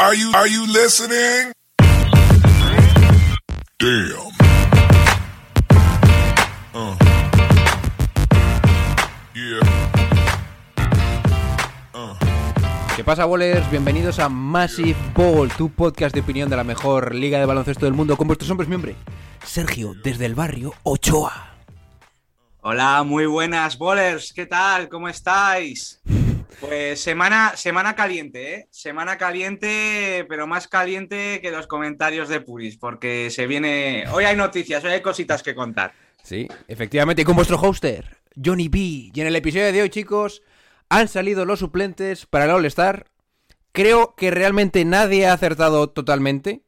Are you, are you listening? Damn. Uh. Yeah. ¿Qué pasa, bowlers? Bienvenidos a Massive Ball, tu podcast de opinión de la mejor liga de baloncesto del mundo, con vuestros hombres miembros. Sergio, desde el barrio Ochoa. Hola, muy buenas, bowlers. ¿Qué tal? ¿Cómo estáis? Pues semana, semana caliente, ¿eh? Semana caliente, pero más caliente que los comentarios de Puris, porque se viene. Hoy hay noticias, hoy hay cositas que contar. Sí, efectivamente, y con vuestro hoster, Johnny B. Y en el episodio de hoy, chicos, han salido los suplentes para el All-Star. Creo que realmente nadie ha acertado totalmente,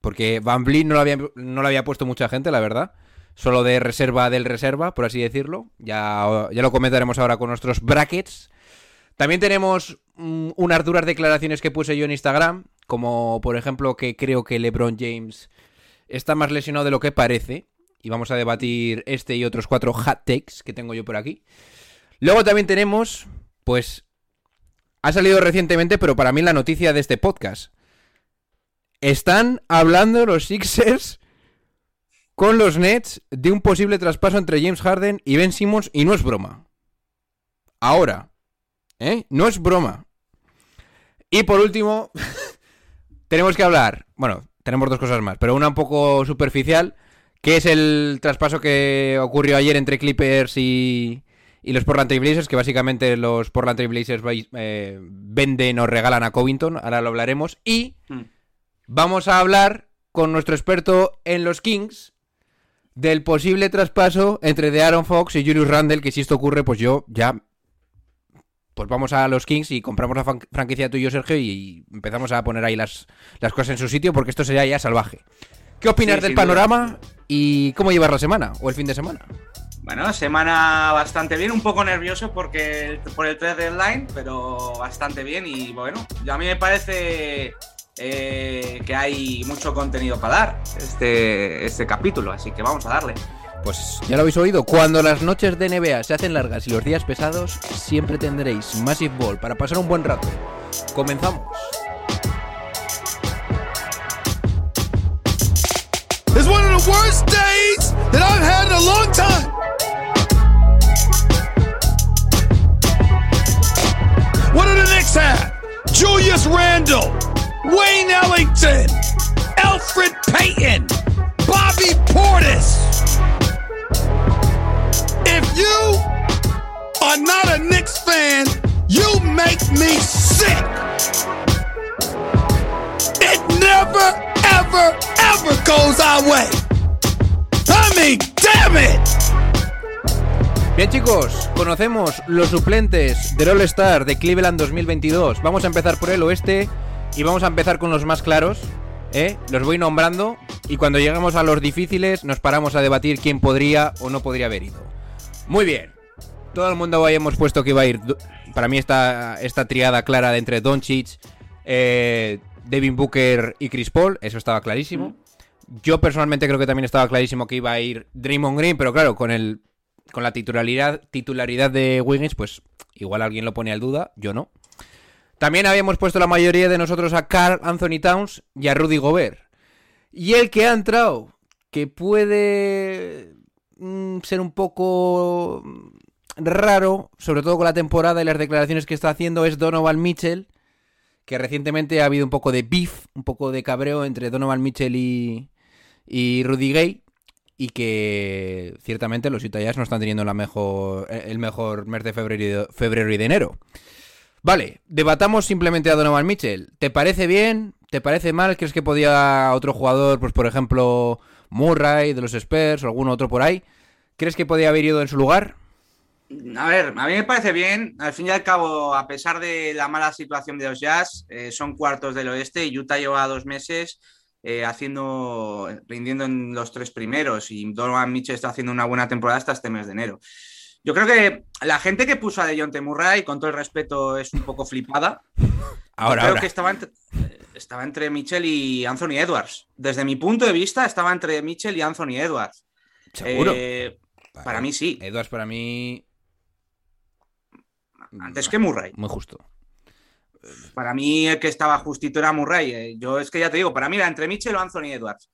porque Van Vliet no lo había, no lo había puesto mucha gente, la verdad. Solo de reserva del reserva, por así decirlo. Ya, ya lo comentaremos ahora con nuestros brackets. También tenemos mm, unas duras declaraciones que puse yo en Instagram, como por ejemplo que creo que LeBron James está más lesionado de lo que parece. Y vamos a debatir este y otros cuatro hot takes que tengo yo por aquí. Luego también tenemos, pues, ha salido recientemente, pero para mí la noticia de este podcast. Están hablando los Sixers con los Nets de un posible traspaso entre James Harden y Ben Simmons y no es broma. Ahora, ¿eh? No es broma. Y por último, tenemos que hablar, bueno, tenemos dos cosas más, pero una un poco superficial, que es el traspaso que ocurrió ayer entre Clippers y, y los Portland Trail Blazers, que básicamente los Portland Trail Blazers eh, venden o regalan a Covington, ahora lo hablaremos, y Hmm. vamos a hablar con nuestro experto en los Kings del posible traspaso entre de Aaron Fox y Julius Randle, que si esto ocurre, pues yo ya pues vamos a los Kings y compramos la fran- franquicia tuyo, Sergio, y empezamos a poner ahí las, las cosas en su sitio, porque esto sería ya salvaje. ¿Qué opinas Sí, del panorama y cómo llevar la semana o el fin de semana? Bueno, semana bastante bien, un poco nervioso porque el- por el 3 deadline, pero bastante bien. Y bueno, yo a mí me parece eh, que hay mucho contenido para dar este, este capítulo, así que vamos a darle. Pues ya lo habéis oído, cuando las noches de NBA se hacen largas y los días pesados, siempre tendréis Massive Ball para pasar un buen rato. Comenzamos. It's one of the worst days that I've had in a long time. What do the Knicks have? Julius Randle, Wayne Ellington, Alfred Payton, Bobby Portis. You are not a Knicks fan, you make me sick. It never, ever, ever goes our way. Damn it! Bien chicos, conocemos los suplentes del All Star de Cleveland 2022. Vamos a empezar por el oeste y vamos a empezar con los más claros. ¿eh? Los voy nombrando y cuando lleguemos a los difíciles nos paramos a debatir quién podría o no podría haber ido. Muy bien. Todo el mundo habíamos puesto que iba a ir. Para mí esta, esta triada clara de entre Doncic, eh, Devin Booker y Chris Paul, eso estaba clarísimo. Yo personalmente creo que también estaba clarísimo que iba a ir Draymond Green, pero claro, con el con la titularidad, titularidad de Wiggins, pues igual alguien lo pone al duda, yo no. También habíamos puesto la mayoría de nosotros a Carl Anthony Towns y a Rudy Gobert. Y el que ha entrado, que puede ser un poco mm, raro, sobre todo con la temporada y las declaraciones que está haciendo, es Donovan Mitchell, que recientemente ha habido un poco de beef, un poco de cabreo entre Donovan Mitchell y, y Rudy Gay y que ciertamente los Jazz no están teniendo mejor, el mejor mes de febrero febrero y de enero. Vale, debatamos simplemente a Donovan Mitchell. ¿Te parece bien? ¿Te parece mal? ¿Crees que podía otro jugador, pues por ejemplo Murray de los Spurs o algún otro por ahí? ¿Crees que podía haber ido en su lugar? A ver, a mí me parece bien. Al fin y al cabo, a pesar de la mala situación de los Jazz, eh, son cuartos del oeste y Utah lleva dos meses eh, haciendo, rindiendo en los tres primeros y Donovan Mitchell está haciendo una buena temporada hasta este mes de enero. Yo creo que la gente que puso a DeJounte Murray, con todo el respeto, es un poco flipada. Ahora, creo ahora. que estaba entre, estaba entre Mitchell y Anthony Edwards. Desde mi punto de vista, estaba entre Mitchell y Anthony Edwards. ¿Seguro? Eh, para mí sí. Edwards para mí... Antes que Murray. Muy justo. Para mí el que estaba justito era Murray. eh. Yo es que ya te digo, para mí era entre Mitchell o Anthony Edwards.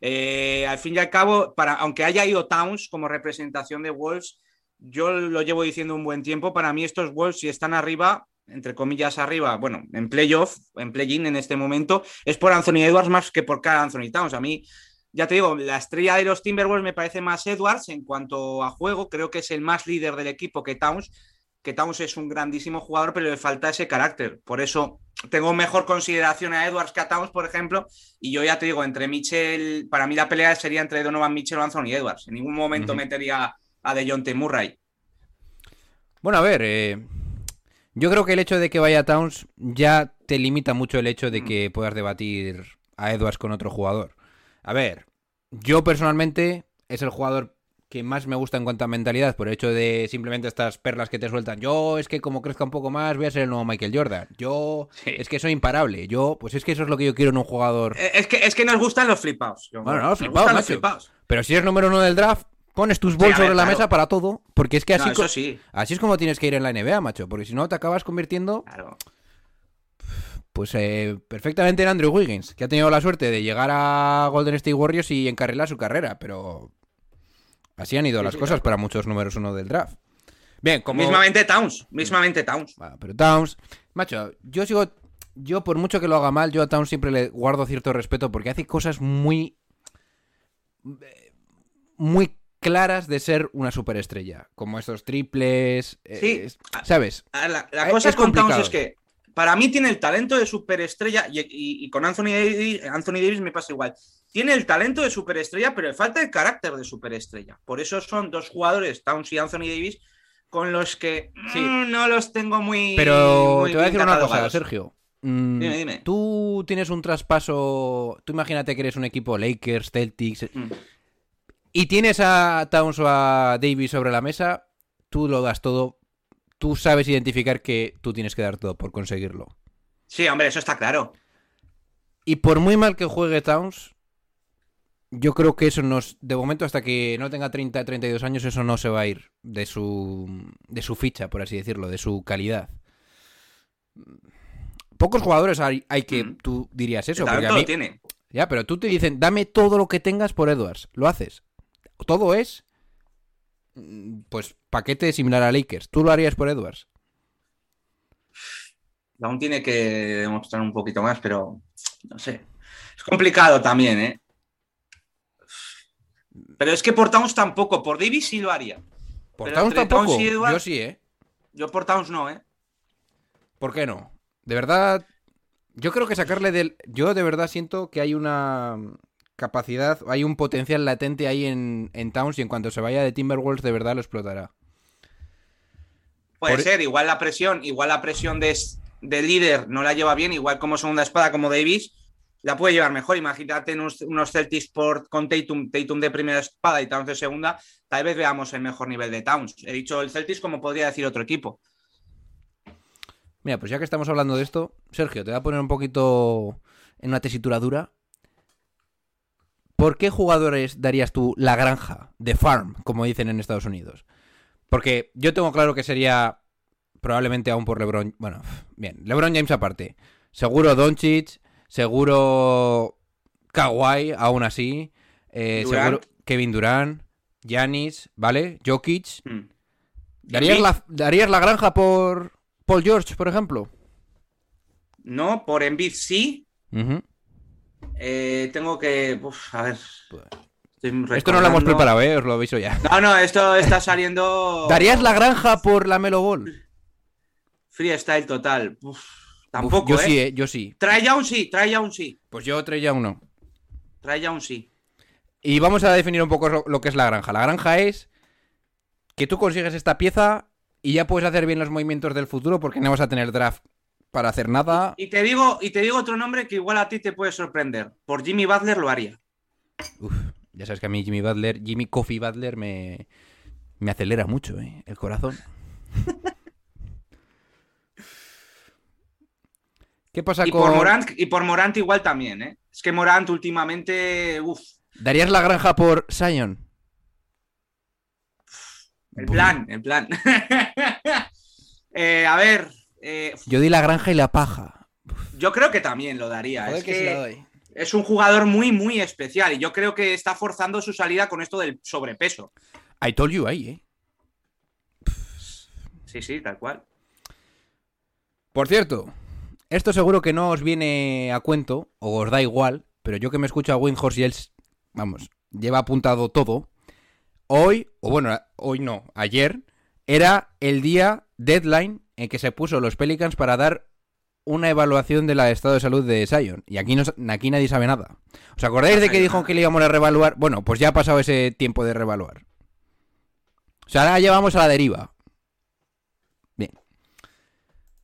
Eh, al fin y al cabo, para, aunque haya ido Towns como representación de Wolves, yo lo llevo diciendo un buen tiempo. Para mí estos Wolves, si están arriba, entre comillas arriba, bueno, en playoff, en play-in en este momento, es por Anthony Edwards más que por cada Anthony Towns. A mí, ya te digo, la estrella de los Timberwolves me parece más Edwards en cuanto a juego. Creo que es el más líder del equipo que Towns que Towns es un grandísimo jugador, pero le falta ese carácter. Por eso tengo mejor consideración a Edwards que a Towns, por ejemplo. Y yo ya te digo, entre Mitchell, para mí la pelea sería entre Donovan Mitchell o Anthony Edwards. En ningún momento Ujú. metería a DeJounte Murray. Bueno, a ver, eh, yo creo que el hecho de que vaya Towns ya te limita mucho el hecho de Mm. que puedas debatir a Edwards con otro jugador. A ver, yo personalmente es el jugador que más me gusta en cuanto a mentalidad, por el hecho de simplemente estas perlas que te sueltan. Yo es que como crezca un poco más voy a ser el nuevo Michael Jordan. Yo Sí. es que soy imparable. Yo, pues es que eso es lo que yo quiero en un jugador. Eh, Es que, es que nos gustan los flipados. Bueno, no, los flipados. Pero si eres número uno del draft, pones tus Sí, bols ver, sobre la claro. mesa para todo, porque es que así, No, eso co- sí, así es como tienes que ir en la NBA, macho, porque si no te acabas convirtiendo claro. Pues eh, perfectamente en Andrew Wiggins, que ha tenido la suerte de llegar a Golden State Warriors y encarrilar su carrera, pero así han ido Sí, las sí, cosas claro. para muchos números uno del draft. Bien, como... Mismamente Towns, mismamente Towns. Bueno, pero Towns, macho, yo sigo, yo por mucho que lo haga mal, yo a Towns siempre le guardo cierto respeto porque hace cosas muy, muy claras de ser una superestrella, como estos triples, eh, Sí. es- ¿sabes? La, la Es- cosa es complicado. es que para mí tiene el talento de superestrella y, y- y con Anthony Davis, Anthony Davis me pasa igual. Tiene el talento de superestrella, pero le falta el carácter de superestrella. Por eso son dos jugadores, Towns y Anthony Davis, con los que Sí. mm, no los tengo muy. Pero muy te voy a decir una cosa. Sergio. Mm, Dime, dime. Tú tienes un traspaso. Tú imagínate que eres un equipo Lakers, Celtics. Mm. Y tienes a Towns o a Davis sobre la mesa. Tú lo das todo. Tú sabes identificar que tú tienes que dar todo por conseguirlo. Sí, hombre, eso está claro. Y por muy mal que juegue Towns. Yo creo que eso nos. De momento, hasta que no tenga 30, 32 años, eso no se va a ir de su. de su ficha, por así decirlo, de su calidad. Pocos jugadores hay, hay que Mm. tú dirías eso. Porque a mí, lo tiene. ya, pero tú te dicen, dame todo lo que tengas por Edwards. Lo haces. Todo es. mm, Pues paquete similar a Lakers. Tú lo harías por Edwards. Aún tiene que demostrar un poquito más, pero no sé. Es complicado también, ¿eh? Pero es que por Towns tampoco, por Davis sí lo haría. Por Towns tampoco. Towns y Edwards- Yo sí, ¿eh? Yo por Towns no, ¿eh? ¿Por qué no? De verdad. Yo creo que sacarle del. Yo de verdad siento que hay una capacidad, hay un potencial latente ahí en, en Towns y en cuanto se vaya de Timberwolves de verdad lo explotará. Puede Por- ser, igual la presión, igual la presión de, de líder no la lleva bien, igual como segunda espada como Davis, la puede llevar mejor. Imagínate unos, unos Celtics por, con Tatum, Tatum de primera espada y Towns de segunda, tal vez veamos el mejor nivel de Towns. He dicho el Celtics como podría decir otro equipo. Mira, pues ya que estamos hablando de esto, Sergio, te voy a poner un poquito en una tesitura dura. ¿Por qué jugadores darías tú la granja de farm, como dicen en Estados Unidos? Porque yo tengo claro que sería probablemente aún por LeBron. Bueno, bien, LeBron James aparte. Seguro Doncic, seguro Kawhi, aún así. eh, seguro Kevin Durant, Giannis, ¿vale? Jokic. Hmm. ¿Darías la, ¿Darías la granja por Paul George, por ejemplo? No, por Embiid sí. Eh, tengo que. uf, a ver. Estoy Esto no lo hemos preparado, ¿eh? Os lo aviso ya. No, no, esto está saliendo. ¿Darías la granja por la Melo Ball? Freestyle total. Uf, Uf, tampoco, yo ¿eh? sí, ¿eh? Yo sí. Trae ya un sí, trae ya un sí. Pues yo traía uno. Trae ya un sí. Y vamos a definir un poco lo- lo que es la granja. La granja es que tú consigues esta pieza y ya puedes hacer bien los movimientos del futuro porque no vas a tener draft para hacer nada. Y te digo, y te digo otro nombre que igual a ti te puede sorprender. Por Jimmy Butler lo haría. Uf, ya sabes que a mí Jimmy Butler, Jimmy Coffee Butler me, me acelera mucho, ¿eh? El corazón. ¿Qué pasa Y con...? por Morant, y por Morant igual también, ¿eh? Es que Morant últimamente, uff, ¿Darías la granja por Sion? el plan, el plan. Eh, a ver, eh, Yo di la granja y la paja. yo creo que también lo daría. Joder, es que que sí la doy. es un jugador muy, muy especial y yo creo que está forzando su salida con esto del sobrepeso. I told you ahí, eh. Sí, sí, tal cual. Por cierto, esto seguro que no os viene a cuento, o os da igual, pero yo que me escucho a Windhorst y él, vamos, lleva apuntado todo. Hoy, o bueno, hoy no, ayer, era el día deadline en que se puso los Pelicans para dar una evaluación del estado de salud de Zion. Y aquí, no, aquí nadie sabe nada. ¿Os acordáis de que dijo que le íbamos a revaluar? Bueno, pues ya ha pasado ese tiempo de revaluar. O sea, ahora llevamos a la deriva. Bien.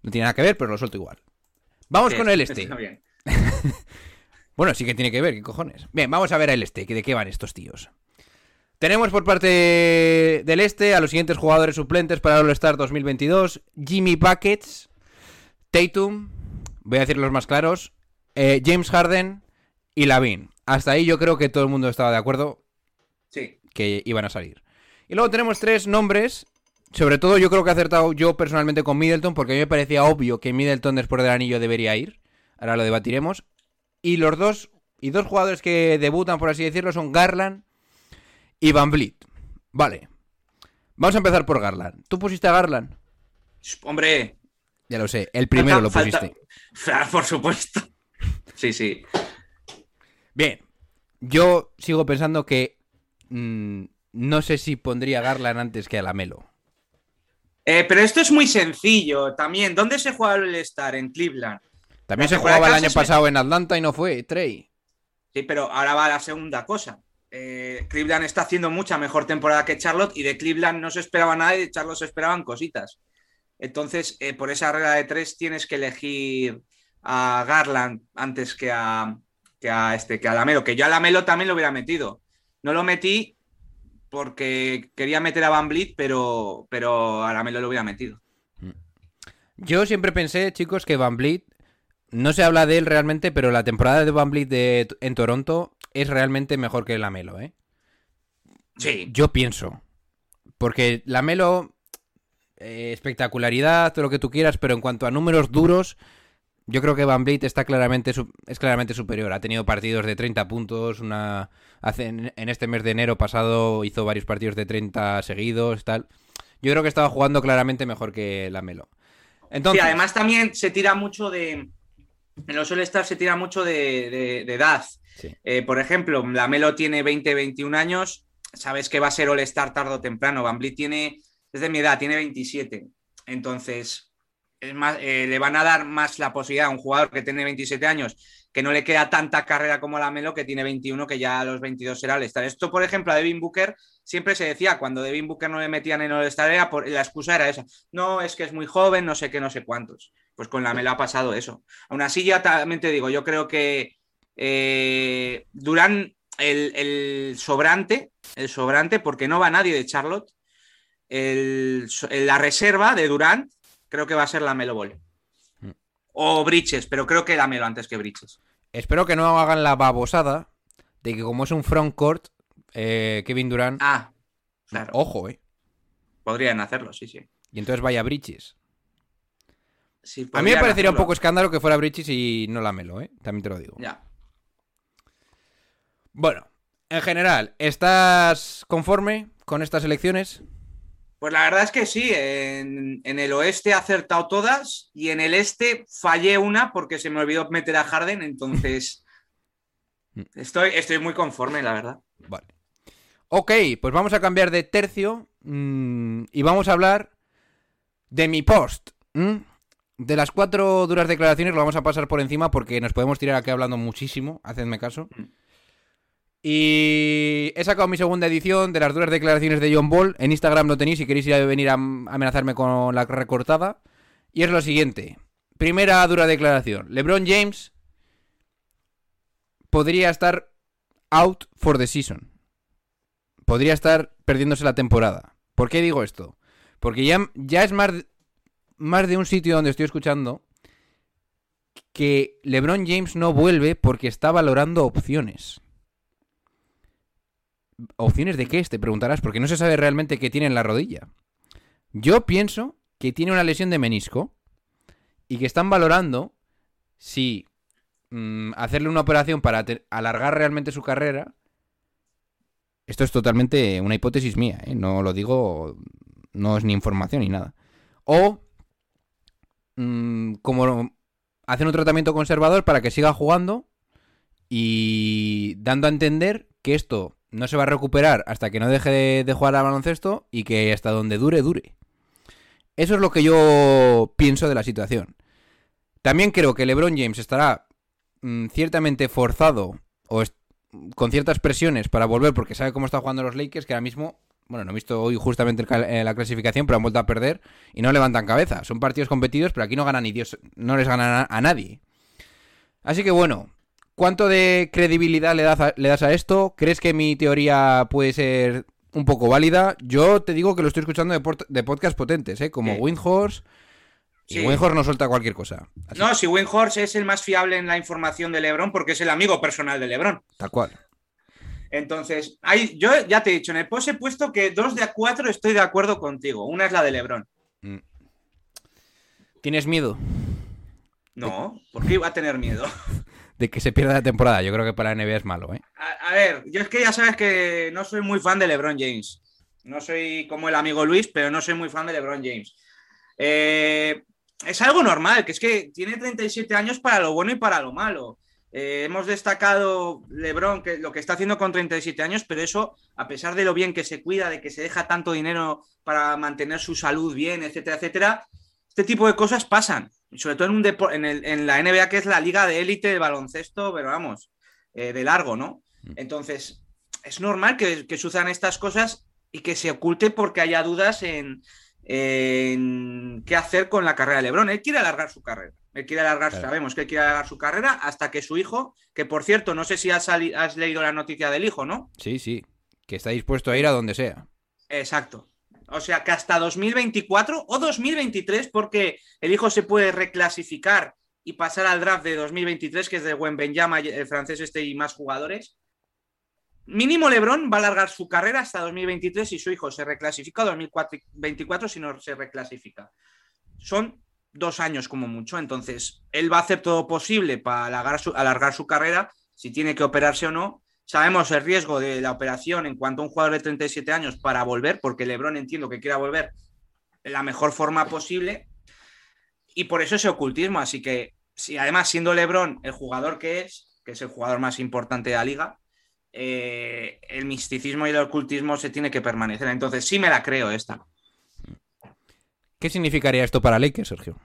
No tiene nada que ver, pero lo suelto igual. Vamos Sí, con el este. bien. Bueno, sí que tiene que ver, ¿qué cojones? Bien, vamos a ver el este, que de qué van estos tíos. Tenemos por parte del este a los siguientes jugadores suplentes para el All-Star 2022. Jimmy Buckets, Tatum, voy a decir los más claros, eh, James Harden y Lavin. Hasta ahí yo creo que todo el mundo estaba de acuerdo Sí. que iban a salir. Y luego tenemos tres nombres. Sobre todo yo creo que he acertado yo personalmente con Middleton, porque a mí me parecía obvio que Middleton después del anillo debería ir. Ahora lo debatiremos. Y los dos, y dos jugadores que debutan, por así decirlo, son Garland y Van Vliet. Vale. Vamos a empezar por Garland. ¿Tú pusiste a Garland? Hombre, Ya lo sé, el primero lo pusiste. falta- por supuesto. Sí, sí. Bien. Yo sigo pensando que mm, no sé si pondría a Garland antes que a Lamelo. Eh, pero esto es muy sencillo también. ¿Dónde se juega el Star? En Cleveland. También La se jugaba el año pasado en Atlanta y no fue, Trey. Sí, pero ahora va la segunda cosa. Eh, Cleveland está haciendo mucha mejor temporada que Charlotte y de Cleveland no se esperaba nada y de Charlotte se esperaban cositas. Entonces, eh, por esa regla de tres tienes que elegir a Garland antes que a, que a este, que a Lamelo, que yo a Lamelo también lo hubiera metido. No lo metí porque quería meter a Van Vliet, pero, pero a Lamelo lo hubiera metido. Yo siempre pensé, chicos, que Van Vliet, no se habla de él realmente, pero la temporada de Van Vliet de- en Toronto es realmente mejor que Lamelo, ¿eh? Sí, Yo pienso. Porque Lamelo, eh, espectacularidad, todo lo que tú quieras, pero en cuanto a números duros, yo creo que Van Vliet está claramente es claramente superior. Ha tenido partidos de 30 puntos, una hace, en este mes de enero pasado hizo varios partidos de 30 seguidos, tal. Yo creo que estaba jugando claramente mejor que Lamelo. Entonces, Sí, además también se tira mucho de. En los All-Star se tira mucho de, de- de edad. Eh, por ejemplo, Lamelo tiene 20, 21 años. Sabes que va a ser All-Star tarde o temprano. Van Vliet tiene. Es de mi edad, tiene 27. Entonces, es más, eh, le van a dar más la posibilidad a un jugador que tiene 27 años, que no le queda tanta carrera como Lamelo, que tiene 21, que ya a los 22 será All-Star. Esto, por ejemplo, a Devin Booker siempre se decía, cuando Devin Booker no le metían en All-Star, la excusa era esa. No, es que es muy joven, no sé qué, no sé cuántos. Pues con Lamelo ha pasado eso. Aún así, ya también te digo, yo creo que eh, Durán, el, el sobrante, el sobrante, porque no va nadie de Charlotte, el- la reserva de Durán, creo que va a ser Lamelo Ball. Mm. O Briches, pero creo que Lamelo antes que Briches. espero que no hagan la babosada de que como es un frontcourt, eh, Kevin Durant, Ah, claro. ojo, eh. Podrían hacerlo, sí, sí. Y entonces vaya Bridges. Sí, A mí me parecería un poco escándalo que fuera Bridges y no Lamelo, ¿eh? También te lo digo. Ya. Bueno, en general, ¿estás conforme con estas elecciones? Pues la verdad es que sí, en, en el oeste he acertado todas y en el este fallé una porque se me olvidó meter a Harden, entonces estoy, estoy muy conforme, la verdad. Vale. Ok, pues vamos a cambiar de tercio mm, y vamos a hablar de mi post. ¿m? De las cuatro duras declaraciones lo vamos a pasar por encima porque nos podemos tirar aquí hablando muchísimo, hacedme caso. Y he sacado mi segunda edición de las duras declaraciones de John Ball. En Instagram lo tenéis si queréis ir a venir a amenazarme con la recortada. Y es lo siguiente. Primera dura declaración. LeBron James podría estar out for the season. Podría estar perdiéndose la temporada. ¿Por qué digo esto? Porque ya, ya es más, más de un sitio donde estoy escuchando que LeBron James no vuelve porque está valorando opciones. ¿Opciones de qué? Te preguntarás, porque no se sabe realmente qué tiene en la rodilla. Yo pienso que tiene una lesión de menisco y que están valorando si mm, hacerle una operación para alargar realmente su carrera. Esto es totalmente una hipótesis mía, ¿eh? no lo digo, no es ni información ni nada. O mm, como hacen un tratamiento conservador para que siga jugando y dando a entender que esto no se va a recuperar hasta que no deje de, jugar al baloncesto y que hasta donde dure, dure. Eso es lo que yo pienso de la situación. También creo que LeBron James estará mm, ciertamente forzado o con ciertas presiones para volver porque sabe cómo está jugando los Lakers, que ahora mismo, bueno, no he visto hoy justamente eh, la clasificación, pero han vuelto a perder y no levantan cabeza. Son partidos competidos, pero aquí no ganan ni Dios, no les ganan a nadie. Así que bueno, ¿cuánto de credibilidad le das, a, le das a esto? ¿Crees que mi teoría puede ser un poco válida? Yo te digo que lo estoy escuchando de, de podcast potentes, ¿eh? como Sí. Windhorse. Y Sí. Windhorse no suelta cualquier cosa. Así, No, si Windhorse es el más fiable en la información de LeBron porque es el amigo personal de LeBron. Tal cual. Entonces, hay, yo ya te he dicho, en el post he puesto que dos de a cuatro estoy de acuerdo contigo. Una es la de LeBron. Mm. ¿Tienes miedo No, ¿por qué iba a tener miedo? de que se pierda la temporada? Yo creo que para la NBA es malo, ¿eh? A, ver, yo es que ya sabes que no soy muy fan de LeBron James. No soy como el amigo Luis, pero no soy muy fan de LeBron James. Eh, es algo normal, que es que tiene 37 años para lo bueno y para lo malo. Eh, hemos destacado LeBron que lo que está haciendo con 37 años, pero eso, a pesar de lo bien que se cuida, de que se deja tanto dinero para mantener su salud bien, etcétera, etcétera, este tipo de cosas pasan. Sobre todo en, un en, el- en la NBA, que es la liga de élite de baloncesto, pero vamos, eh, de largo, ¿no? Entonces, es normal que, que sucedan estas cosas y que se oculte porque haya dudas en, en qué hacer con la carrera de LeBron. Él quiere alargar su carrera. Él quiere alargar, Claro. sabemos que él quiere alargar su carrera hasta que su hijo, que por cierto, no sé si has, has leído la noticia del hijo, ¿no? Sí, sí. Que está dispuesto a ir a donde sea. Exacto. O sea que hasta 2024 o 2023, porque el hijo se puede reclasificar y pasar al draft de 2023, que es de Benjama, el francés este y más jugadores. Mínimo LeBron va a alargar su carrera hasta 2023 y su hijo se reclasifica a 2024 si no se reclasifica. Son dos años como mucho, entonces él va a hacer todo posible para alargar su carrera, si tiene que operarse o no. Sabemos el riesgo de la operación en cuanto a un jugador de 37 años para volver, porque LeBron entiendo que quiera volver de la mejor forma posible y por eso ese ocultismo. Así que, si además siendo LeBron el jugador que es, que es el jugador más importante de la liga, eh, el misticismo y el ocultismo se tiene que permanecer. Entonces, sí me la creo esta. ¿Qué significaría esto para Lakers, Sergio?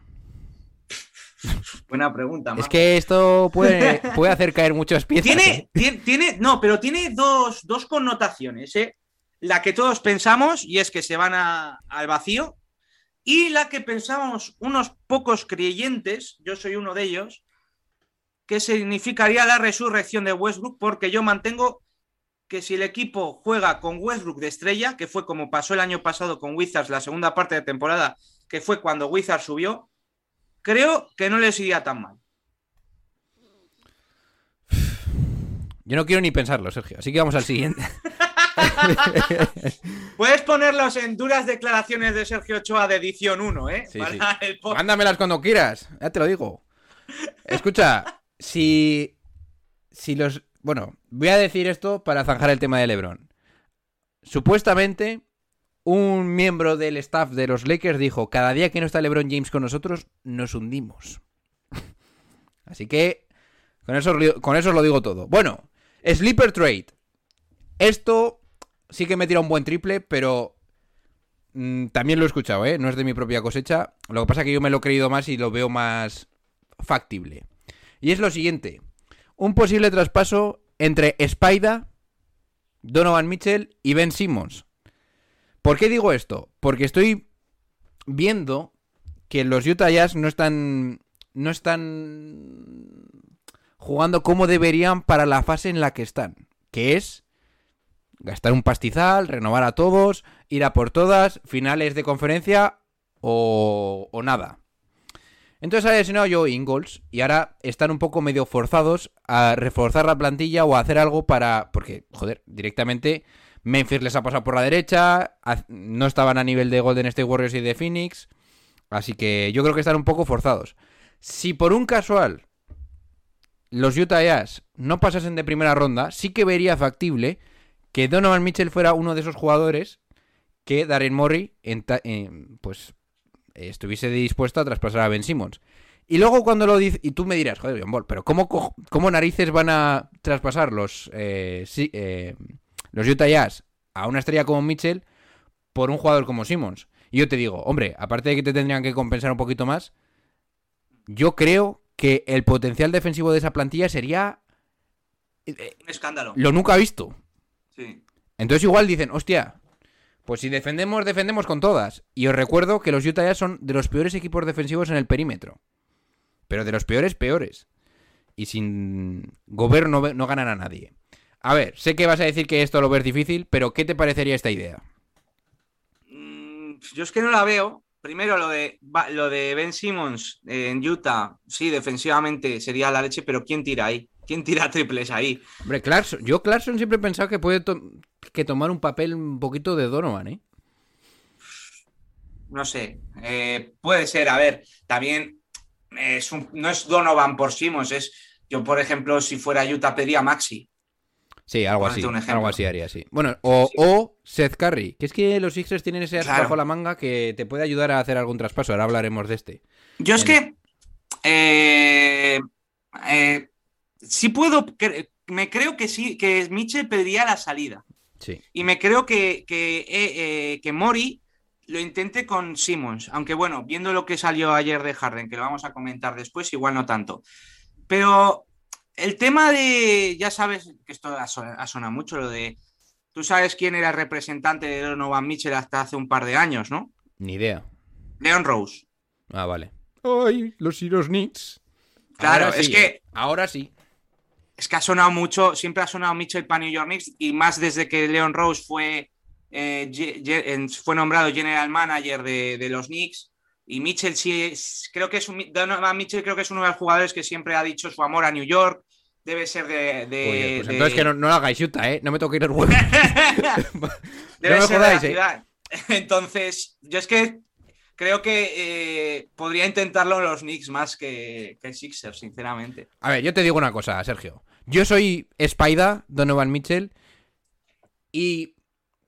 Buena pregunta. Es que esto puede, puede hacer caer muchas piezas. Tiene, ¿eh? tiene, no, pero tiene dos, dos connotaciones. ¿eh? La que todos pensamos, y es que se van a- al vacío, y la que pensamos unos pocos creyentes, yo soy uno de ellos, que significaría la resurrección de Westbrook, porque yo mantengo que si el equipo juega con Westbrook de estrella, que fue como pasó el año pasado con Wizards, la segunda parte de temporada, que fue cuando Wizards subió, creo que no les iría tan mal. Yo no quiero ni pensarlo, Sergio. Así que vamos al siguiente. Puedes ponerlos en duras declaraciones de Sergio Ochoa de edición 1, ¿eh? Sí, el. Mándamelas cuando quieras. Ya te lo digo. Escucha, si. Si los. Bueno, voy a decir esto para zanjar el tema de LeBron. Supuestamente, un miembro del staff de los Lakers dijo: Cada día que no está LeBron James con nosotros, nos hundimos. Así que. Con eso, con eso os lo digo todo. Bueno, Sleeper Trade. Esto sí que me tira un buen triple, pero mm, también lo he escuchado, ¿eh? No es de mi propia cosecha. Lo que pasa es que yo me lo he creído más y lo veo más factible. Y es lo siguiente. Un posible traspaso entre Spider, Donovan Mitchell y Ben Simmons. ¿Por qué digo esto? Porque estoy viendo que los Utah Jazz no están no están jugando como deberían para la fase en la que están, que es gastar un pastizal, renovar a todos, ir a por todas, finales de conferencia o, o nada. Entonces ha lesionado yo Ingalls y ahora están un poco medio forzados a reforzar la plantilla o a hacer algo para... Porque, joder, directamente Memphis les ha pasado por la derecha, ha- no estaban a nivel de Golden State Warriors y de Phoenix, así que yo creo que están un poco forzados. Si por un casual los Utah Jazz no pasasen de primera ronda, sí que vería factible que Donovan Mitchell fuera uno de esos jugadores que Darren Murray pues estuviese dispuesto a traspasar a Ben Simmons. Y luego cuando lo dice, y tú me dirás, joder, John Ball, pero ¿cómo, cómo narices van a traspasar los, eh, eh, los Utah Jazz a una estrella como Mitchell por un jugador como Simmons? Y yo te digo, hombre, aparte de que te tendrían que compensar un poquito más, yo creo que el potencial defensivo de esa plantilla sería... Eh, un escándalo. Lo nunca visto. Sí. Entonces igual dicen, hostia, pues si defendemos, defendemos con todas. Y os recuerdo que los Utah Jazz son de los peores equipos defensivos en el perímetro. Pero de los peores, peores. Y sin gobierno no ganan a nadie. A ver, sé que vas a decir que esto lo ves difícil, pero ¿qué te parecería esta idea? Mm, yo es que no la veo. Primero, lo de, lo de Ben Simmons en Utah, sí, defensivamente sería la leche, pero ¿quién tira ahí? ¿Quién tira triples ahí? Hombre, Clarkson, yo Clarkson siempre he pensado que puede que tomar un papel un poquito de Donovan, ¿eh? No sé, eh, puede ser, a ver, también es no es Donovan por Simmons, es yo, por ejemplo, si fuera Utah pediría Maxi. Sí, algo así. Algo así haría, sí. Bueno, o, Seth Curry, que es que los Sixers tienen ese as bajo la manga que te puede ayudar a hacer algún traspaso. Ahora hablaremos de este. Yo es que eh, eh, sí puedo, me creo que sí, que Mitchell pediría la salida. Sí. Y me creo que, que, eh, que Mori lo intente con Simmons, aunque bueno, viendo lo que salió ayer de Harden, que lo vamos a comentar después, igual no tanto. Pero el tema de, ya sabes, que esto ha sonado mucho, lo de, tú sabes quién era el representante de Donovan Mitchell hasta hace un par de años, ¿no? Ni idea. Leon Rose. Ah, vale. Ay, los Heroes Knicks. Claro, es que... ¿eh? Ahora sí. Es que ha sonado mucho, siempre ha sonado Mitchell para New York Knicks y más desde que Leon Rose fue, eh, fue nombrado general manager de, los Knicks. Y Mitchell sí, creo que es un, Mitchell creo que es uno de los jugadores que siempre ha dicho su amor a New York, debe ser de. pues entonces que no, lo hagáis, Utah, ¿eh? No me toque ir el huevo. debe ser de la ¿eh? Entonces, yo es que creo que eh, podría intentarlo los Knicks más que, que Sixers, sinceramente. A ver, yo te digo una cosa, Sergio. Yo soy Spider, Donovan Mitchell, y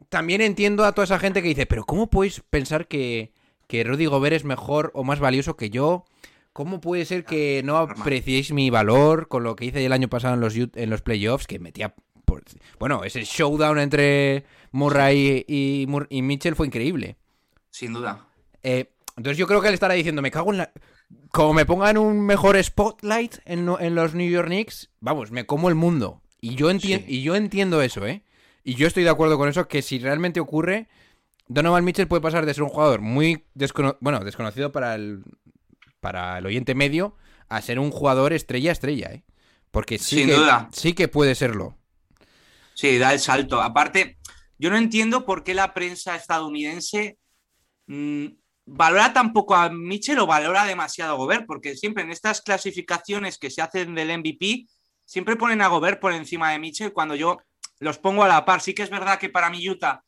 también entiendo a toda esa gente que dice, pero ¿cómo podéis pensar que, que Rudy Gobert es mejor o más valioso que yo? ¿Cómo puede ser que no apreciéis mi valor con lo que hice el año pasado en los, en los playoffs? Que metía. bueno, ese showdown entre Murray y, y, Mitchell fue increíble. Sin duda. Eh, entonces yo creo que él estará diciendo, me cago en la... Como me pongan un mejor spotlight en, los New York Knicks, vamos, me como el mundo. Y yo, y yo entiendo eso, ¿eh? Y yo estoy de acuerdo con eso, que si realmente ocurre, Donovan Mitchell puede pasar de ser un jugador muy bueno, desconocido para el, para el oyente medio a ser un jugador estrella estrella, ¿eh? Porque sí, Sin que, duda. sí que puede serlo. Sí, da el salto. Aparte, yo no entiendo por qué la prensa estadounidense mm, valora tampoco a Mitchell o valora demasiado a Gobert, porque siempre en estas clasificaciones que se hacen del MVP, siempre ponen a Gobert por encima de Mitchell cuando yo los pongo a la par. Sí que es verdad que para mi Utah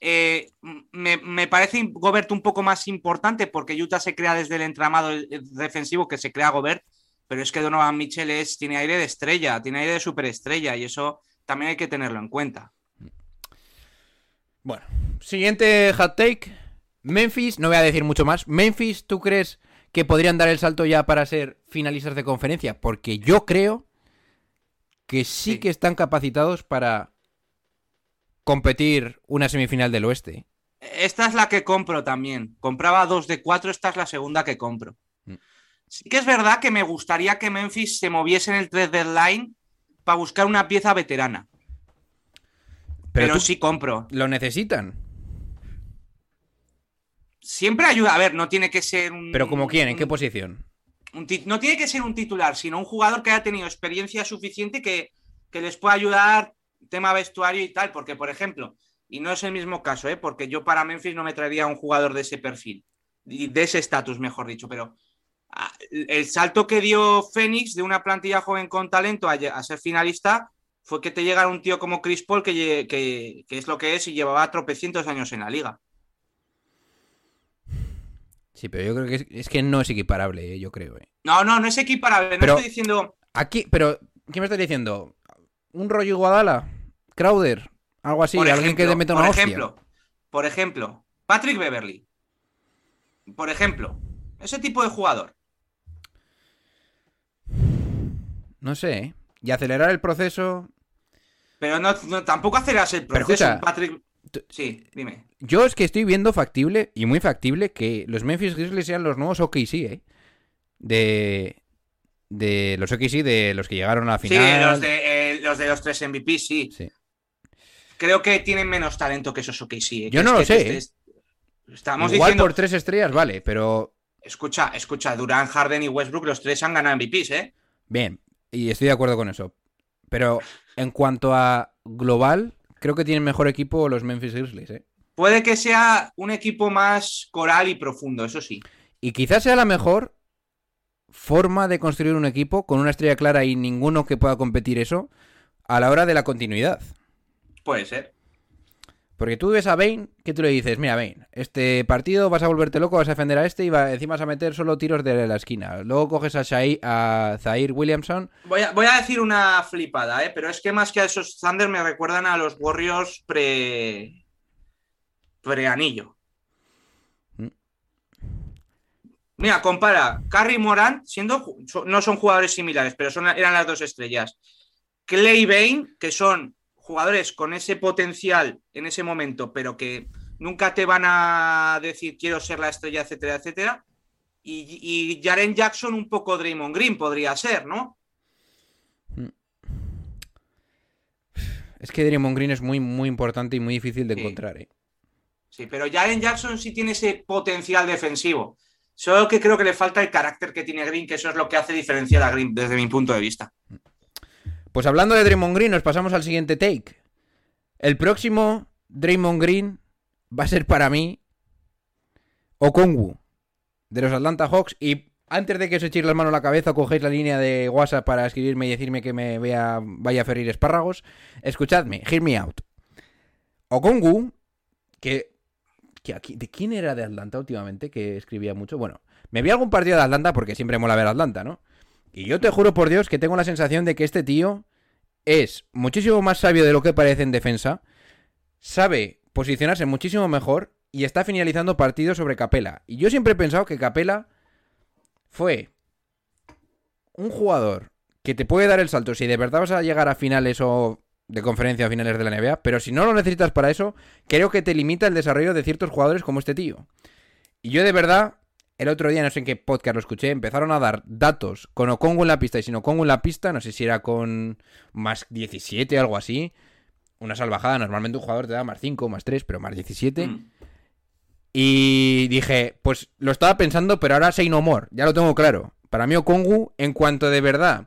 eh, me, parece Gobert un poco más importante porque Utah se crea desde el entramado defensivo que se crea Gobert, pero es que Donovan Mitchell es, tiene aire de estrella, tiene aire de superestrella y eso también hay que tenerlo en cuenta. Bueno, siguiente hot take. Memphis, no voy a decir mucho más. Memphis, ¿tú crees que podrían dar el salto ya para ser finalistas de conferencia? Porque yo creo que sí. que están capacitados para competir una semifinal del oeste. Esta es la que compro también. Compraba dos de cuatro, esta es la segunda que compro. Mm. Sí que es verdad que me gustaría que Memphis se moviese en el 3 deadline para buscar una pieza veterana. Pero, sí compro. ¿Lo necesitan? Siempre ayuda. A ver, no tiene que ser un. ¿Pero como quién? ¿En qué posición? no tiene que ser un titular, sino un jugador que haya tenido experiencia suficiente que, que les pueda ayudar tema vestuario y tal, porque por ejemplo, y no es el mismo caso, ¿eh? porque yo para Memphis no me traería un jugador de ese perfil, de ese estatus, mejor dicho, pero el salto que dio Phoenix de una plantilla joven con talento a, ser finalista fue que te llegara un tío como Chris Paul, que, que, es lo que es y llevaba tropecientos años en la liga. Sí, pero yo creo que es, es que no es equiparable, eh, yo creo. eh. No, no, no es equiparable. No Pero- estoy diciendo. Aquí, pero, ¿qué me estás diciendo? ¿Un rollo Iguadala? ¿Crowder? Algo así, por alguien que te meta por una hostia. ejemplo, por ejemplo, Patrick Beverly. Por ejemplo, ese tipo de jugador. No sé, ¿eh? Y acelerar el proceso. Pero no, no- tampoco aceleras el proceso, escucha, Patrick. Sí, dime. Yo es que estoy viendo factible, y muy factible, que los Memphis Grizzlies sean los nuevos OKC, ¿eh? De. De los OKC, de los que llegaron a la final. Sí, los de, eh, los de los tres MVP, sí. Sí. Creo que tienen menos talento que esos OKC. eh, Yo no lo sé, te- eh. Estamos Igual diciendo. por tres estrellas, vale, pero. Escucha, escucha, Durán, Harden y Westbrook, los tres han ganado MVPs, ¿eh? Bien, y estoy de acuerdo con eso. Pero en cuanto a global, creo que tienen mejor equipo los Memphis Grizzlies, ¿eh? Puede que sea un equipo más coral y profundo, eso sí. Y quizás sea la mejor forma de construir un equipo con una estrella clara y ninguno que pueda competir eso a la hora de la continuidad. Puede ser. Porque tú ves a Bane, que tú le dices, mira, Bane, este partido vas a volverte loco, vas a defender a este y va, encima vas a meter solo tiros de la esquina. Luego coges a, Shai, a Zaire Williamson. Voy a, voy a decir una flipada, ¿eh? Pero es que más que a esos Thunder me recuerdan a los Warriors pre. pre-anillo. Mm. Mira, compara. Curry y Morant, siendo, no son jugadores similares, pero son, eran las dos estrellas. Clay Bane, que son jugadores con ese potencial en ese momento, pero que nunca te van a decir quiero ser la estrella, etcétera, etcétera. Y, y Jaren Jackson un poco Draymond Green podría ser, ¿no? Es que Draymond Green es muy, muy importante y muy difícil de Sí. encontrar, ¿eh? Sí, pero Jaren Jackson sí tiene ese potencial defensivo. Solo que creo que le falta el carácter que tiene Green, que eso es lo que hace diferenciar a Green desde mi punto de vista. Pues hablando de Draymond Green, nos pasamos al siguiente take. El próximo Draymond Green va a ser para mí Okongwu, de los Atlanta Hawks. Y antes de que os echéis las manos a la cabeza, cogéis la línea de WhatsApp para escribirme y decirme que me vaya a ferir espárragos, escuchadme, hear me out. Okongwu, que, que aquí, ¿de quién era de Atlanta últimamente? Que escribía mucho. Bueno, me vi algún partido de Atlanta porque siempre mola ver Atlanta, ¿no? Y yo te juro por Dios que tengo la sensación de que este tío es muchísimo más sabio de lo que parece en defensa, sabe posicionarse muchísimo mejor y está finalizando partidos sobre Capela. Y yo siempre he pensado que Capela fue un jugador que te puede dar el salto si de verdad vas a llegar a finales o de conferencia a finales de la NBA, pero si no lo necesitas para eso, creo que te limita el desarrollo de ciertos jugadores como este tío. Y yo de verdad, el otro día no sé en qué podcast lo escuché, empezaron a dar datos con Okongo en la pista y sin Okongo en la pista, no sé si era con más 17 o algo así. Una salvajada, normalmente un jugador te da más 5, más 3, pero más 17. Mm. Y dije, pues lo estaba pensando, pero ahora say no more, ya lo tengo claro. Para mí Okongu, en cuanto de verdad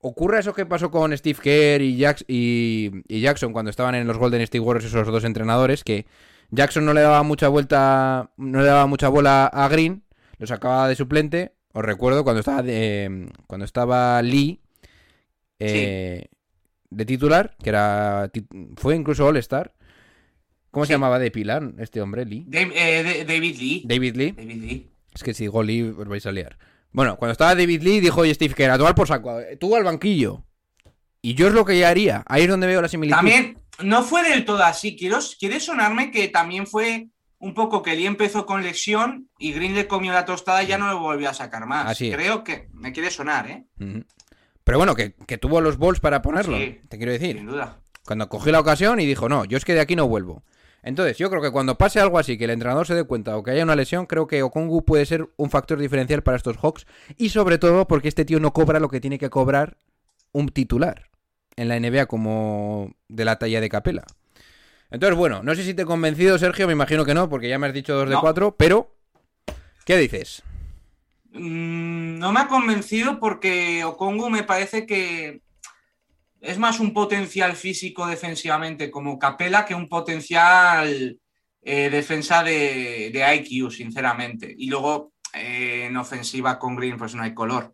ocurra eso que pasó con Steve Kerr y, y Jackson cuando estaban en los Golden State Warriors esos dos entrenadores, que Jackson no le daba mucha vuelta, no le daba mucha bola a Green, lo sacaba de suplente. Os recuerdo cuando estaba de- cuando estaba Lee eh, de titular, que era fue incluso All Star. ¿Cómo se llamaba de Pilar este hombre, Lee? Dave- eh, David Lee. David Lee. David Lee. Es que si digo Lee os vais a liar. Bueno, cuando estaba David Lee dijo oye Steve Kerr, a tomar por saco, tú al banquillo. Y yo es lo que ya haría. Ahí es donde veo la similitud. También no fue del todo así. Quiero, quiere sonarme que también fue un poco que Lee empezó con lesión y Green le comió la tostada y ya no lo volvió a sacar más. Así. Creo que me quiere sonar, ¿eh? Pero bueno, que, que tuvo los balls para ponerlo. Sí. Te quiero decir. Sin duda. Cuando cogió la ocasión y dijo, no, yo es que de aquí no vuelvo. Entonces, yo creo que cuando pase algo así, que el entrenador se dé cuenta o que haya una lesión, creo que Okongu puede ser un factor diferencial para estos Hawks. Y sobre todo porque este tío no cobra lo que tiene que cobrar un titular en la NBA como de la talla de Capela. Entonces, bueno, no sé si te he convencido, Sergio, me imagino que no, porque ya me has dicho dos de No. cuatro, pero... ¿Qué dices? Mm, no me ha convencido porque Okongu me parece que es más un potencial físico defensivamente como Capela que un potencial eh, defensa de, de IQ, sinceramente. Y luego eh, en ofensiva con Green pues no hay color.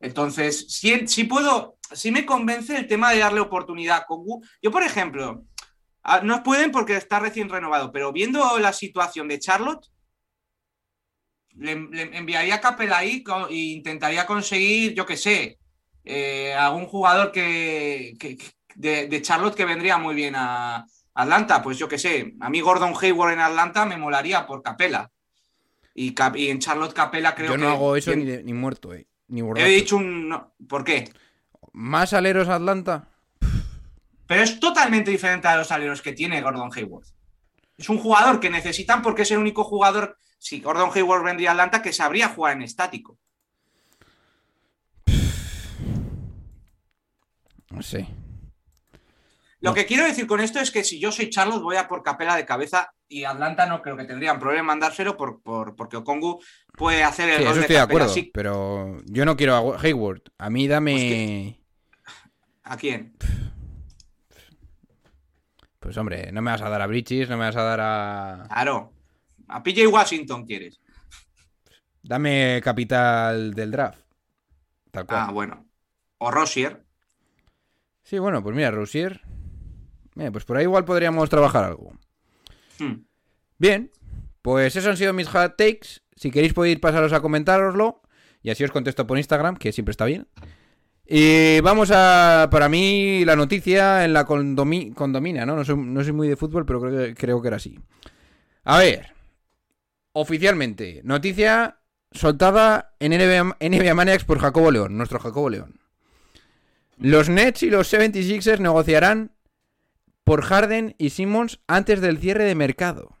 Entonces, si, si puedo, si me convence el tema de darle oportunidad a Kongu. Yo, por ejemplo, no pueden porque está recién renovado, pero viendo la situación de Charlotte, le, le enviaría a Capela ahí e intentaría conseguir, yo qué sé, eh, algún jugador que, de, de Charlotte que vendría muy bien a Atlanta. Pues yo qué sé, a mí Gordon Hayward en Atlanta me molaría por Capela. Y, Cap- y en Charlotte Capela creo Yo que. no hago eso ni, de- ni muerto, eh. Ni. He dicho un. no, ¿Por qué? ¿Más aleros Atlanta? Pero es totalmente diferente a los aleros que tiene Gordon Hayward. Es un jugador que necesitan porque es el único jugador, si Gordon Hayward vendría a Atlanta, que sabría jugar en estático. No sé. Lo No. que quiero decir con esto es que si yo soy Charlotte, voy a por capela de cabeza y Atlanta no creo que tendrían problema en dárselo por, por- porque Okongu puede hacer el Sí, eso de estoy de acuerdo. Sí, Pero yo no quiero a Hayward. A mí dame. Pues que- ¿A quién? Pues hombre, no me vas a dar a Bridges, no me vas a dar a. Claro. A PJ Washington quieres. Dame capital del draft. Tal cual. Ah, bueno. O Rosier. Sí, bueno, pues mira, Rousier. Mira, pues por ahí igual podríamos trabajar algo. Hmm. Bien, pues esos han sido mis hot takes. Si queréis podéis pasaros a comentároslo. Y así os contesto por Instagram, que siempre está bien. Y vamos a, para mí, la noticia en la condomi- condomina, ¿no? No soy, no soy muy de fútbol, pero creo que, creo que era así. A ver, oficialmente, noticia soltada en NBA, NBA Maniacs por Jacobo León, nuestro Jacobo León. Los Nets y los 76ers negociarán por Harden y Simmons antes del cierre de mercado.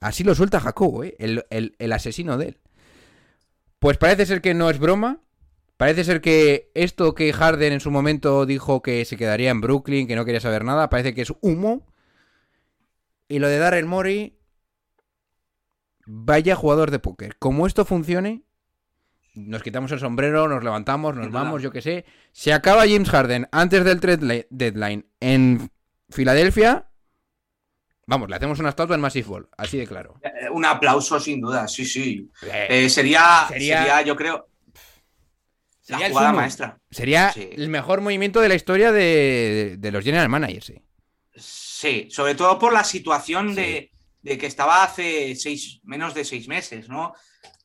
Así lo suelta Jacobo, ¿eh? el, el- el asesino de él. Pues parece ser que no es broma. Parece ser que esto que Harden en su momento dijo que se quedaría en Brooklyn, que no quería saber nada, parece que es humo. Y lo de Darrell Murray, vaya jugador de póker. Como esto funcione, nos quitamos el sombrero, nos levantamos, nos vamos, yo qué sé. Se acaba James Harden antes del trade deadline en Filadelfia. Vamos, le hacemos una estatua en Massive Ball, así de claro. Eh, Un aplauso sin duda, sí, sí. Eh, Eh, sería, Sería- sería, yo creo, sería la el jugada sumo. maestra. Sería Sí. el mejor movimiento de la historia de, de los general managers. sí. Sí, sobre todo por la situación Sí. de, de que estaba hace seis, menos de seis meses, ¿no?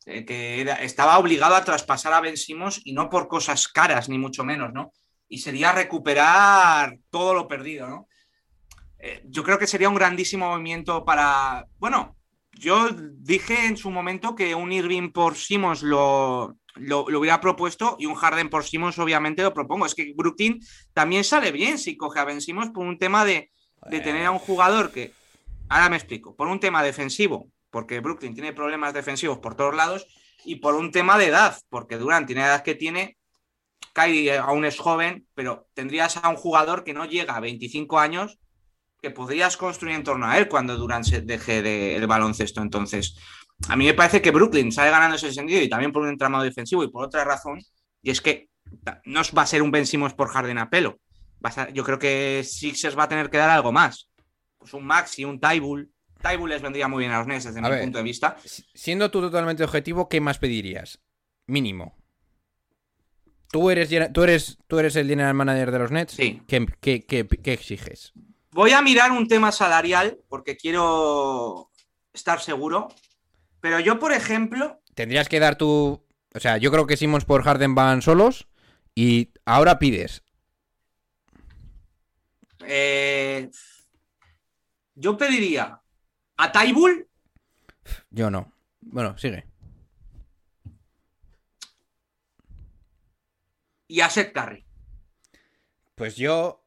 Eh, que era- estaba obligado a traspasar a Ben Simmons y no por cosas caras, ni mucho menos, ¿no? Y sería recuperar todo lo perdido, ¿no? Eh, yo creo que sería un grandísimo movimiento para. Bueno, yo dije en su momento que un Irving por Simmons lo, lo, lo hubiera propuesto y un Harden por Simmons, obviamente, lo propongo. Es que Brooklyn también sale bien si coge a Ben Simmons por un tema de, de tener a un jugador que. Ahora me explico. Por un tema defensivo, porque Brooklyn tiene problemas defensivos por todos lados, y por un tema de edad, porque Durant tiene la edad que tiene. Kyrie aún es joven, pero tendrías a un jugador que no llega a 25 años que podrías construir en torno a él cuando Durant se deje de- el baloncesto. Entonces, a mí me parece que Brooklyn sale ganando ese sentido y también por un entramado defensivo y por otra razón, y es que no va a ser un Ben Simmons por Harden a pelo. Va a ser- yo creo que Sixers va a tener que dar algo más. Pues un Maxi, un Tybull. Tybull les vendría muy bien a los Nets desde A mi ver. punto de vista. Si- Siendo tú totalmente objetivo, ¿qué más pedirías? Mínimo. ¿Tú eres, tú eres, tú eres el general manager de los Nets? Sí. ¿Qué, qué- qué- qué exiges? Voy a mirar un tema salarial porque quiero estar seguro. Pero yo, por ejemplo, Tendrías que dar tu... O sea, yo creo que Simmons por Harden van solos y ahora pides. eh, yo pediría a Tybull Yo no. Bueno, sigue. y a Seth Curry. Pues yo...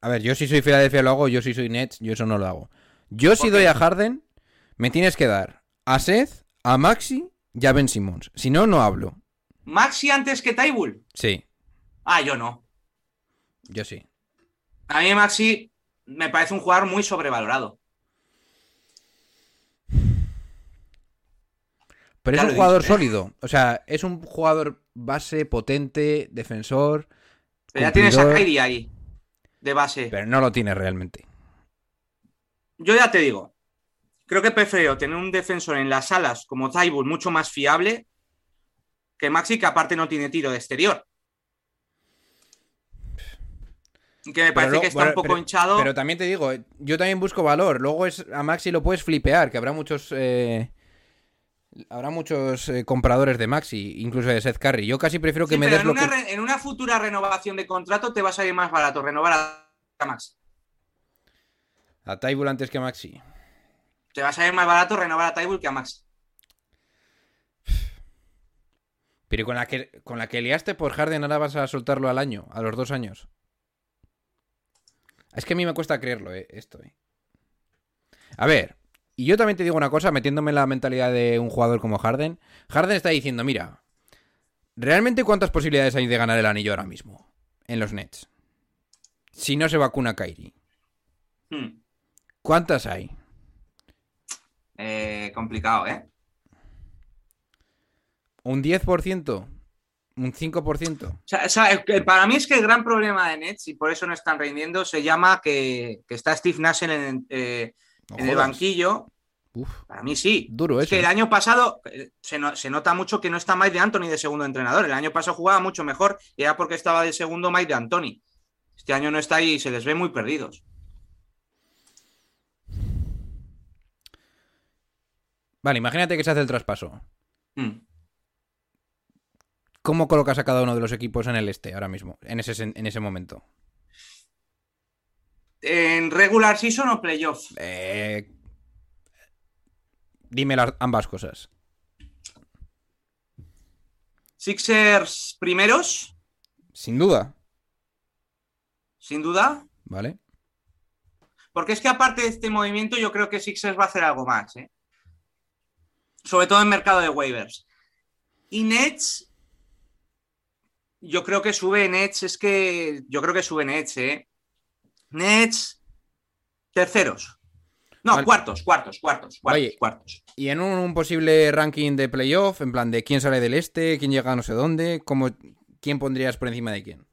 A ver, yo si soy Filadelfia lo hago, yo si soy Nets, yo eso no lo hago. Yo si ¿Por doy a Harden, me tienes que dar a Seth, a Maxi y a Ben Simmons. Si no, no hablo. Maxi antes que Tybull. Sí, Ah, yo no. yo sí. A mí Maxi me parece un jugador muy sobrevalorado. Pero Ya es un jugador ¿eh? sólido. O sea, es un jugador base, potente, defensor. Pero ya tienes a Kyrie ahí, de base. Pero no lo tiene realmente. Yo ya te digo, creo que prefiero tener un defensor en las alas como Tybull mucho más fiable que Maxi, que aparte no tiene tiro de exterior. Que me parece que está bueno, un poco pero- hinchado. Pero también te digo, yo también busco valor. Luego es a Maxi lo puedes flipear, que habrá muchos eh, Habrá muchos eh, compradores de Maxi, incluso de Seth Curry. Yo casi prefiero que Sí, me pero des en lo una, que... en una futura renovación de contrato te va a salir más barato renovar a, a Max. A Tybull antes que a Maxi. Te va a salir más barato renovar a Tybull que a Max. Pero con la que con la que liaste por Harden ahora vas a soltarlo al año, a los dos años. Es que a mí me cuesta creerlo, eh, esto. eh. A ver, y yo también te digo una cosa, metiéndome en la mentalidad de un jugador como Harden. Harden está diciendo, mira, ¿realmente cuántas posibilidades hay de ganar el anillo ahora mismo en los Nets? Si no se vacuna Kyrie. Hmm. ¿Cuántas hay? Eh, complicado, ¿eh? ¿Un 10%? ¿Un 5%? O sea, o sea, para mí es que el gran problema de Nets, y por eso no están rindiendo, se llama que, que está Steve Nash en, eh, No en el banquillo. Uf, Para mí sí. duro Es eso. que el año pasado eh, se, no- se nota mucho que no está Mike de Anthony de segundo entrenador. El año pasado jugaba mucho mejor y era porque estaba de segundo Mike de Anthony. Este año no está ahí y se les ve muy perdidos. Vale, imagínate que se hace el traspaso. Hmm. ¿Cómo colocas a cada uno de los equipos en el este ahora mismo, en ese, en ese momento? ¿En regular season o playoff? Eh, Dime las, ambas cosas. Sixers primeros, Sin duda, sin duda. ¿vale? Porque es que aparte de este movimiento, yo creo que Sixers va a hacer algo más, ¿eh? Sobre todo en mercado de waivers. Y Nets, yo creo que sube Nets, es que yo creo que sube Nets, ¿eh? Nets, terceros. No, Vale. cuartos, cuartos, cuartos, cuartos, Oye. cuartos. Y en un, un posible ranking de playoff, en plan de quién sale del este, quién llega a no sé dónde, cómo, ¿quién pondrías por encima de quién?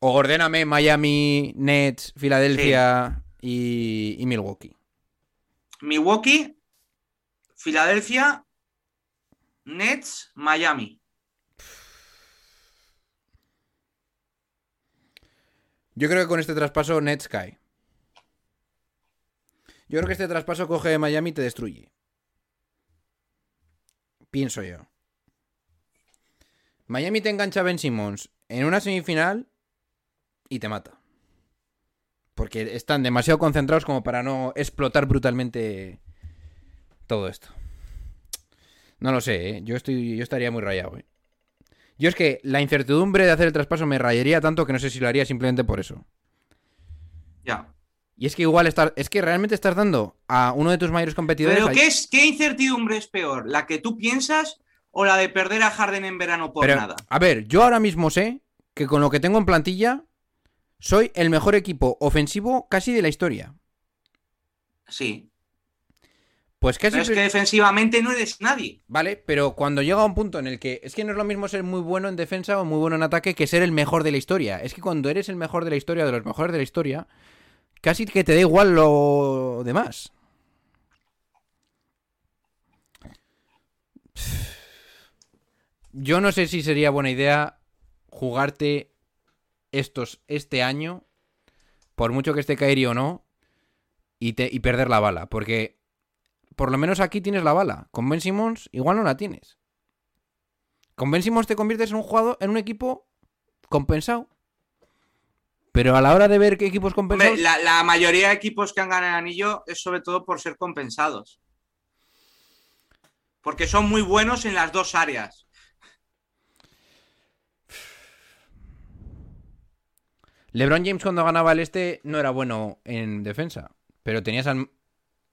O ordéname Miami, Nets, Filadelfia y, y Milwaukee. Milwaukee, Filadelfia, Nets, Miami. Yo creo que con este traspaso Nets cae. Yo creo que este traspaso coge de Miami y te destruye. Pienso yo. Miami te engancha a Ben Simmons en una semifinal y te mata. Porque están demasiado concentrados como para no explotar brutalmente todo esto. No lo sé, ¿eh? yo, estoy, yo estaría muy rayado. ¿eh? Yo es que la incertidumbre de hacer el traspaso me rayaría tanto que no sé si lo haría simplemente por eso. Ya. Y es que igual estar, es que realmente estás dando a uno de tus mayores competidores. Pero ¿qué, es, ¿qué incertidumbre es peor? ¿La que tú piensas o la de perder a Harden en verano por Pero, nada? A ver, yo ahora mismo sé que con lo que tengo en plantilla soy el mejor equipo ofensivo casi de la historia. Sí. Pues casi. Pero es que defensivamente no eres nadie. Vale, pero cuando llega a un punto en el que es que no es lo mismo ser muy bueno en defensa o muy bueno en ataque que ser el mejor de la historia. Es que cuando eres el mejor de la historia, de los mejores de la historia, casi que te da igual lo demás. Yo no sé si sería buena idea jugarte estos este año, por mucho que esté Kairi o no, y, te, y perder la bala. Porque por lo menos aquí tienes la bala. Con Ben Simmons igual no la tienes. Con Ben Simmons te conviertes en un jugador, en un equipo compensado. Pero a la hora de ver qué equipos compensados. la, la mayoría de equipos que han ganado el anillo es sobre todo por ser compensados. Porque son muy buenos en las dos áreas. LeBron James cuando ganaba el este no era bueno en defensa. Pero tenías al-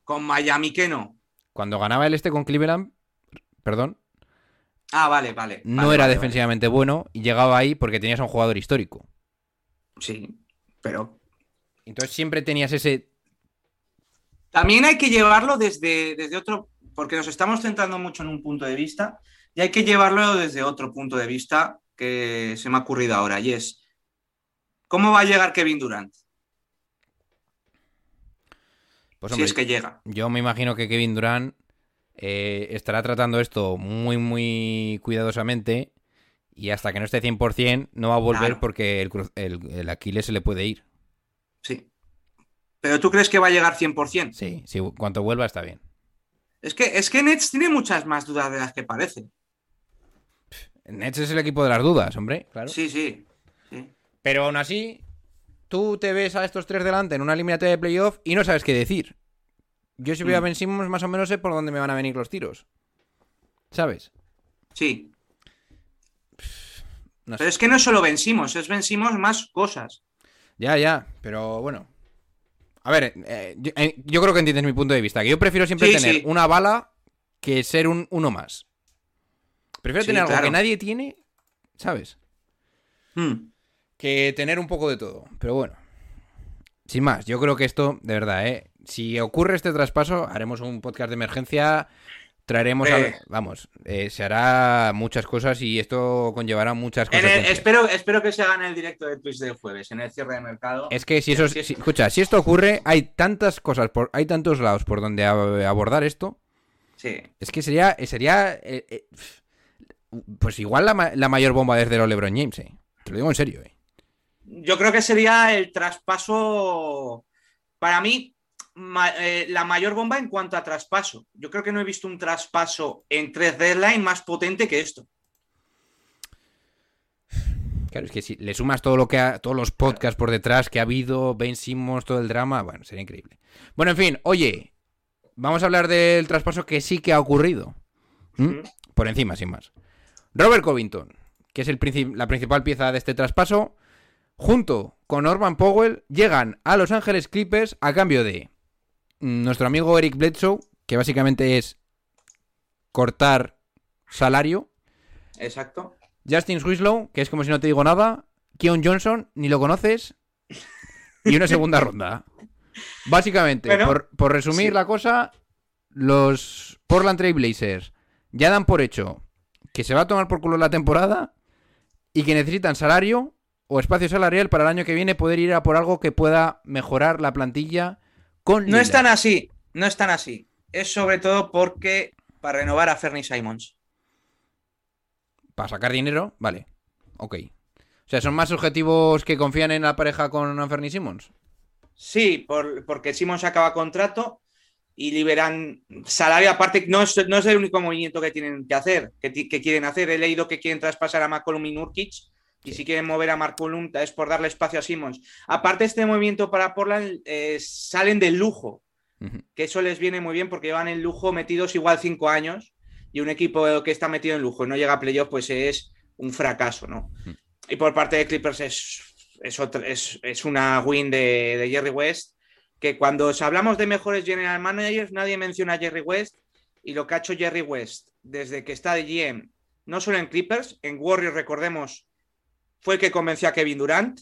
Con Miami que no. Cuando ganaba el este con Cleveland, perdón, Ah, vale, vale. no Vale, era vale, defensivamente bueno y llegaba ahí porque tenías a un jugador histórico. Sí, pero Entonces siempre tenías ese. También hay que llevarlo desde, desde otro, porque nos estamos centrando mucho en un punto de vista, y hay que llevarlo desde otro punto de vista que se me ha ocurrido ahora, y es, ¿cómo va a llegar Kevin Durant? Pues, si es que llega. Yo me imagino que Kevin Durant eh, estará tratando esto muy, muy cuidadosamente. Y hasta que no esté 100%, no va a volver Claro. porque el, cru- el, el Aquiles se le puede ir. Sí. ¿Pero tú crees que va a llegar 100%? Sí, sí, cuanto vuelva está bien. Es que, es que Nets tiene muchas más dudas de las que parece. Nets es el equipo de las dudas, hombre. Claro. Sí, sí. sí. Pero aún así, tú te ves a estos tres delante en una eliminatoria de playoff y no sabes qué decir. Yo si voy a Mm. Ben Simmons más o menos sé por dónde me van a venir los tiros. ¿Sabes? Sí. No sé. Pero es que no solo vencimos, es vencimos más cosas. Ya, ya, pero bueno. A ver, eh, yo, eh, yo creo que entiendes mi punto de vista. Que yo prefiero siempre Sí, tener sí. una bala que ser un uno más. Prefiero Sí, tener algo claro. que nadie tiene, ¿sabes? Hmm. Que tener un poco de todo. Pero bueno. Sin más, yo creo que esto, de verdad, ¿eh? Si ocurre este traspaso, haremos un podcast de emergencia. Traeremos Eh. al- Vamos, eh, se hará muchas cosas y esto conllevará muchas consecuencias. espero, espero que se haga en el directo de Twitch del jueves, en el cierre de mercado. Es que si eso, si- escucha, si esto ocurre, hay tantas cosas, por, hay tantos lados por donde ab- abordar esto. Sí. Es que sería, sería, eh, pues igual la, ma- la mayor bomba desde los LeBron James, eh. Te lo digo en serio, eh. Yo creo que sería el traspaso, para mí, ma- eh, la mayor bomba en cuanto a traspaso. Yo creo que no he visto un traspaso en 3 deadline más potente que esto. Claro, es que si le sumas todo lo que ha, todos los podcasts por detrás que ha habido, Ben Simmons, todo el drama, bueno, sería increíble. Bueno, en fin, oye, vamos a hablar del traspaso que sí que ha ocurrido. Por encima, sin más. Robert Covington, que es el princip- la principal pieza de este traspaso, junto con Norman Powell, llegan a Los Ángeles Clippers a cambio de nuestro amigo Eric Bledsoe, que básicamente es cortar salario, Exacto. Justin Winslow, que es como si no te digo nada. Keon Johnson, ni lo conoces. Y una segunda ronda. Básicamente, Bueno, por, por resumir sí. la cosa, los Portland Trail Blazers ya dan por hecho que se va a tomar por culo la temporada y que necesitan salario o espacio salarial para el año que viene poder ir a por algo que pueda mejorar la plantilla con No es tan así, no es tan así. Es sobre todo porque para renovar a Fernie Simons. Para sacar dinero, vale. Ok. O sea, ¿son más objetivos que confían en la pareja con Anthony Simmons? Sí, por- porque Simons acaba contrato y liberan salario. Aparte, no es, no es el único movimiento que tienen que hacer, que, que quieren hacer. He leído que quieren traspasar a McCollum y Nurkic. Y si quieren mover a McCollum es por darle espacio a Simmons. Aparte, este movimiento para Portland eh, salen del lujo, que eso les viene muy bien porque llevan en lujo metidos igual cinco años y un equipo que está metido en lujo y no llega a playoff, pues es un fracaso, ¿no? Y por parte de Clippers es, es, otra- es, es una win de, de Jerry West, que cuando os hablamos de mejores general managers, nadie menciona a Jerry West y lo que ha hecho Jerry West desde que está de GM, no solo en Clippers, en Warriors, recordemos, fue el que convenció a Kevin Durant,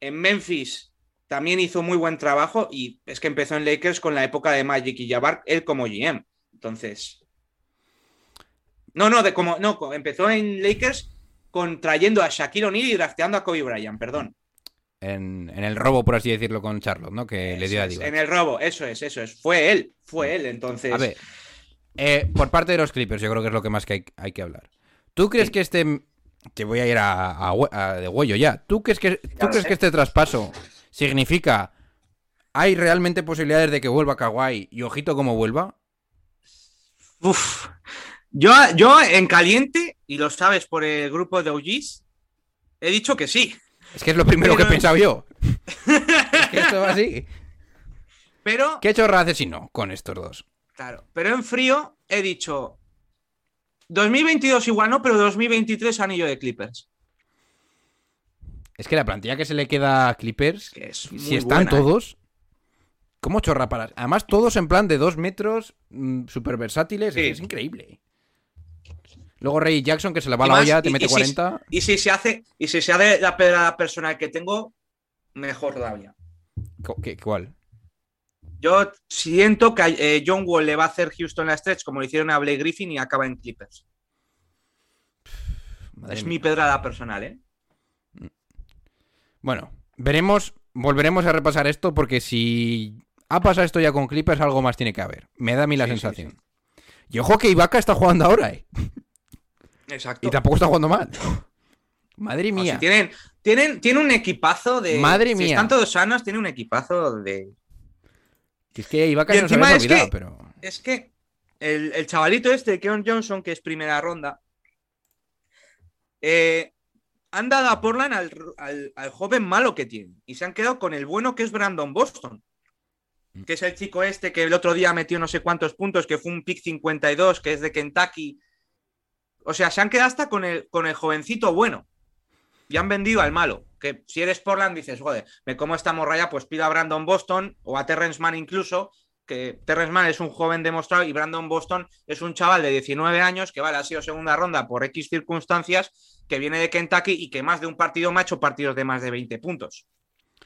en Memphis también hizo muy buen trabajo y es que empezó en Lakers con la época de Magic y Jabbar, él como GM. Entonces, no, no, de como no, empezó en Lakers con trayendo a Shaquille O'Neal y drafteando a Kobe Bryant, perdón. En, en el robo, por así decirlo, con Charlotte, ¿no? Que le dio a Divac. en el robo, eso es, eso es. Fue él, fue él, entonces. A ver, eh, por parte de los Clippers, yo creo que es lo que más que hay, hay que hablar. ¿Tú crees Sí. que este... Te voy a ir a, a de huello ya. ¿Tú crees, que, ¿tú lo crees sé. que este traspaso significa... ¿Hay realmente posibilidades de que vuelva Kawhi y ojito como vuelva? Uf. Yo, yo en caliente, y lo sabes por el grupo de OGs, he dicho que sí. Es que es lo primero que he pensado yo. Es que esto va así. Pero, ¿Qué chorra hace si no con estos dos? claro, pero en frío he dicho 2022 igual no, pero 2023 anillo de Clippers. Es que la plantilla que se le queda a Clippers, Que es si están buena, ¿eh? todos, ¿cómo chorra para...? Además, todos en plan de dos metros, súper versátiles, Sí. es, increíble. Luego Ray Jackson, que se le va Y la olla, te y- mete y si- 40. Y si se hace, y si se hace la pedrada personal que tengo, mejor todavía. Co- ¿qué- ¿Cuál? Yo siento que eh, John Wall le va a hacer Houston la stretch como le hicieron a Blake Griffin y acaba en Clippers. Madre es mía. mi pedrada personal, ¿eh? Bueno, veremos, volveremos a repasar esto porque si ha pasado esto ya con Clippers, algo más tiene que haber. Me da a mí la Sí, sí, sensación. Y ojo que Ibaka está jugando ahora, ¿eh? Exacto. Y tampoco está jugando mal. Madre mía. si tienen, tienen, tienen un equipazo de. Madre si mía. están todos sanos, tienen un equipazo de. Que Es que Ibaka Y no se encima había es olvidado, que- pero... Es que el, el chavalito este, Keon Johnson, que es primera ronda, eh, han dado a Portland al, al- al joven malo que tiene y se han quedado con el bueno que es Brandon Boston, que es el chico este que el otro día metió no sé cuántos puntos, que fue un pick 52, que es de Kentucky. O sea, se han quedado hasta con el, con el jovencito bueno y han vendido al malo. Que si eres Portland dices, joder, me como esta morralla, pues pido a Brandon Boston o a Terrence Mann incluso, que Terrence Mann es un joven demostrado y Brandon Boston es un chaval de 19 años que vale, ha sido segunda ronda por X circunstancias, que viene de Kentucky y que más de un partido me ha hecho partidos de más de 20 puntos.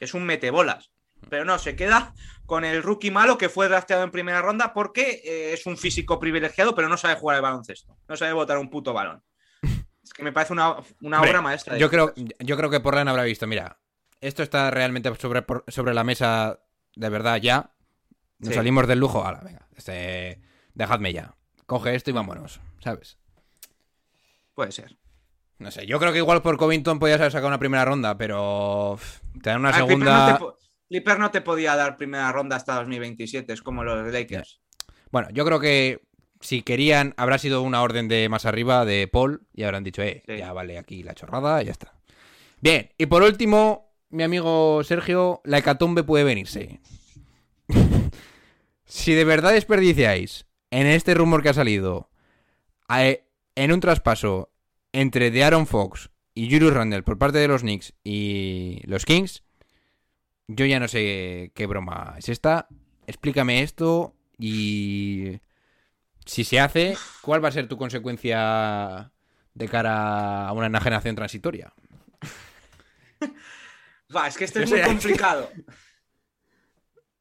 Es un metebolas. Pero no, se queda con el rookie malo que fue drafteado en primera ronda porque eh, es un físico privilegiado, pero no sabe jugar el baloncesto. No sabe botar un puto balón. Que me parece una, una Hombre, obra maestra. Yo creo, yo creo que Portland habrá visto, mira, esto está realmente sobre, sobre la mesa de verdad ya. Nos Sí. salimos del lujo. Ahora, venga, este, dejadme ya. Coge esto y vámonos, ¿sabes? Puede ser. No sé, yo creo que igual por Covington podías haber sacado una primera ronda, pero uf, te dan una Ah, Clipper segunda... no te po- Clipper no te podía dar primera ronda hasta 2027, es como los Lakers. Bueno, yo creo que si querían, habrá sido una orden de más arriba de Paul y habrán dicho, eh, Sí. ya vale aquí la chorrada y ya está. Bien, y por último, mi amigo Sergio, la hecatombe puede venirse. si de verdad desperdiciáis en este rumor que ha salido en un traspaso entre de Aaron Fox y Julius Randle por parte de los Knicks y los Kings, yo ya no sé qué broma es esta. Explícame esto y si se hace, ¿cuál va a ser tu consecuencia de cara a una enajenación transitoria? Va, es que esto es muy complicado.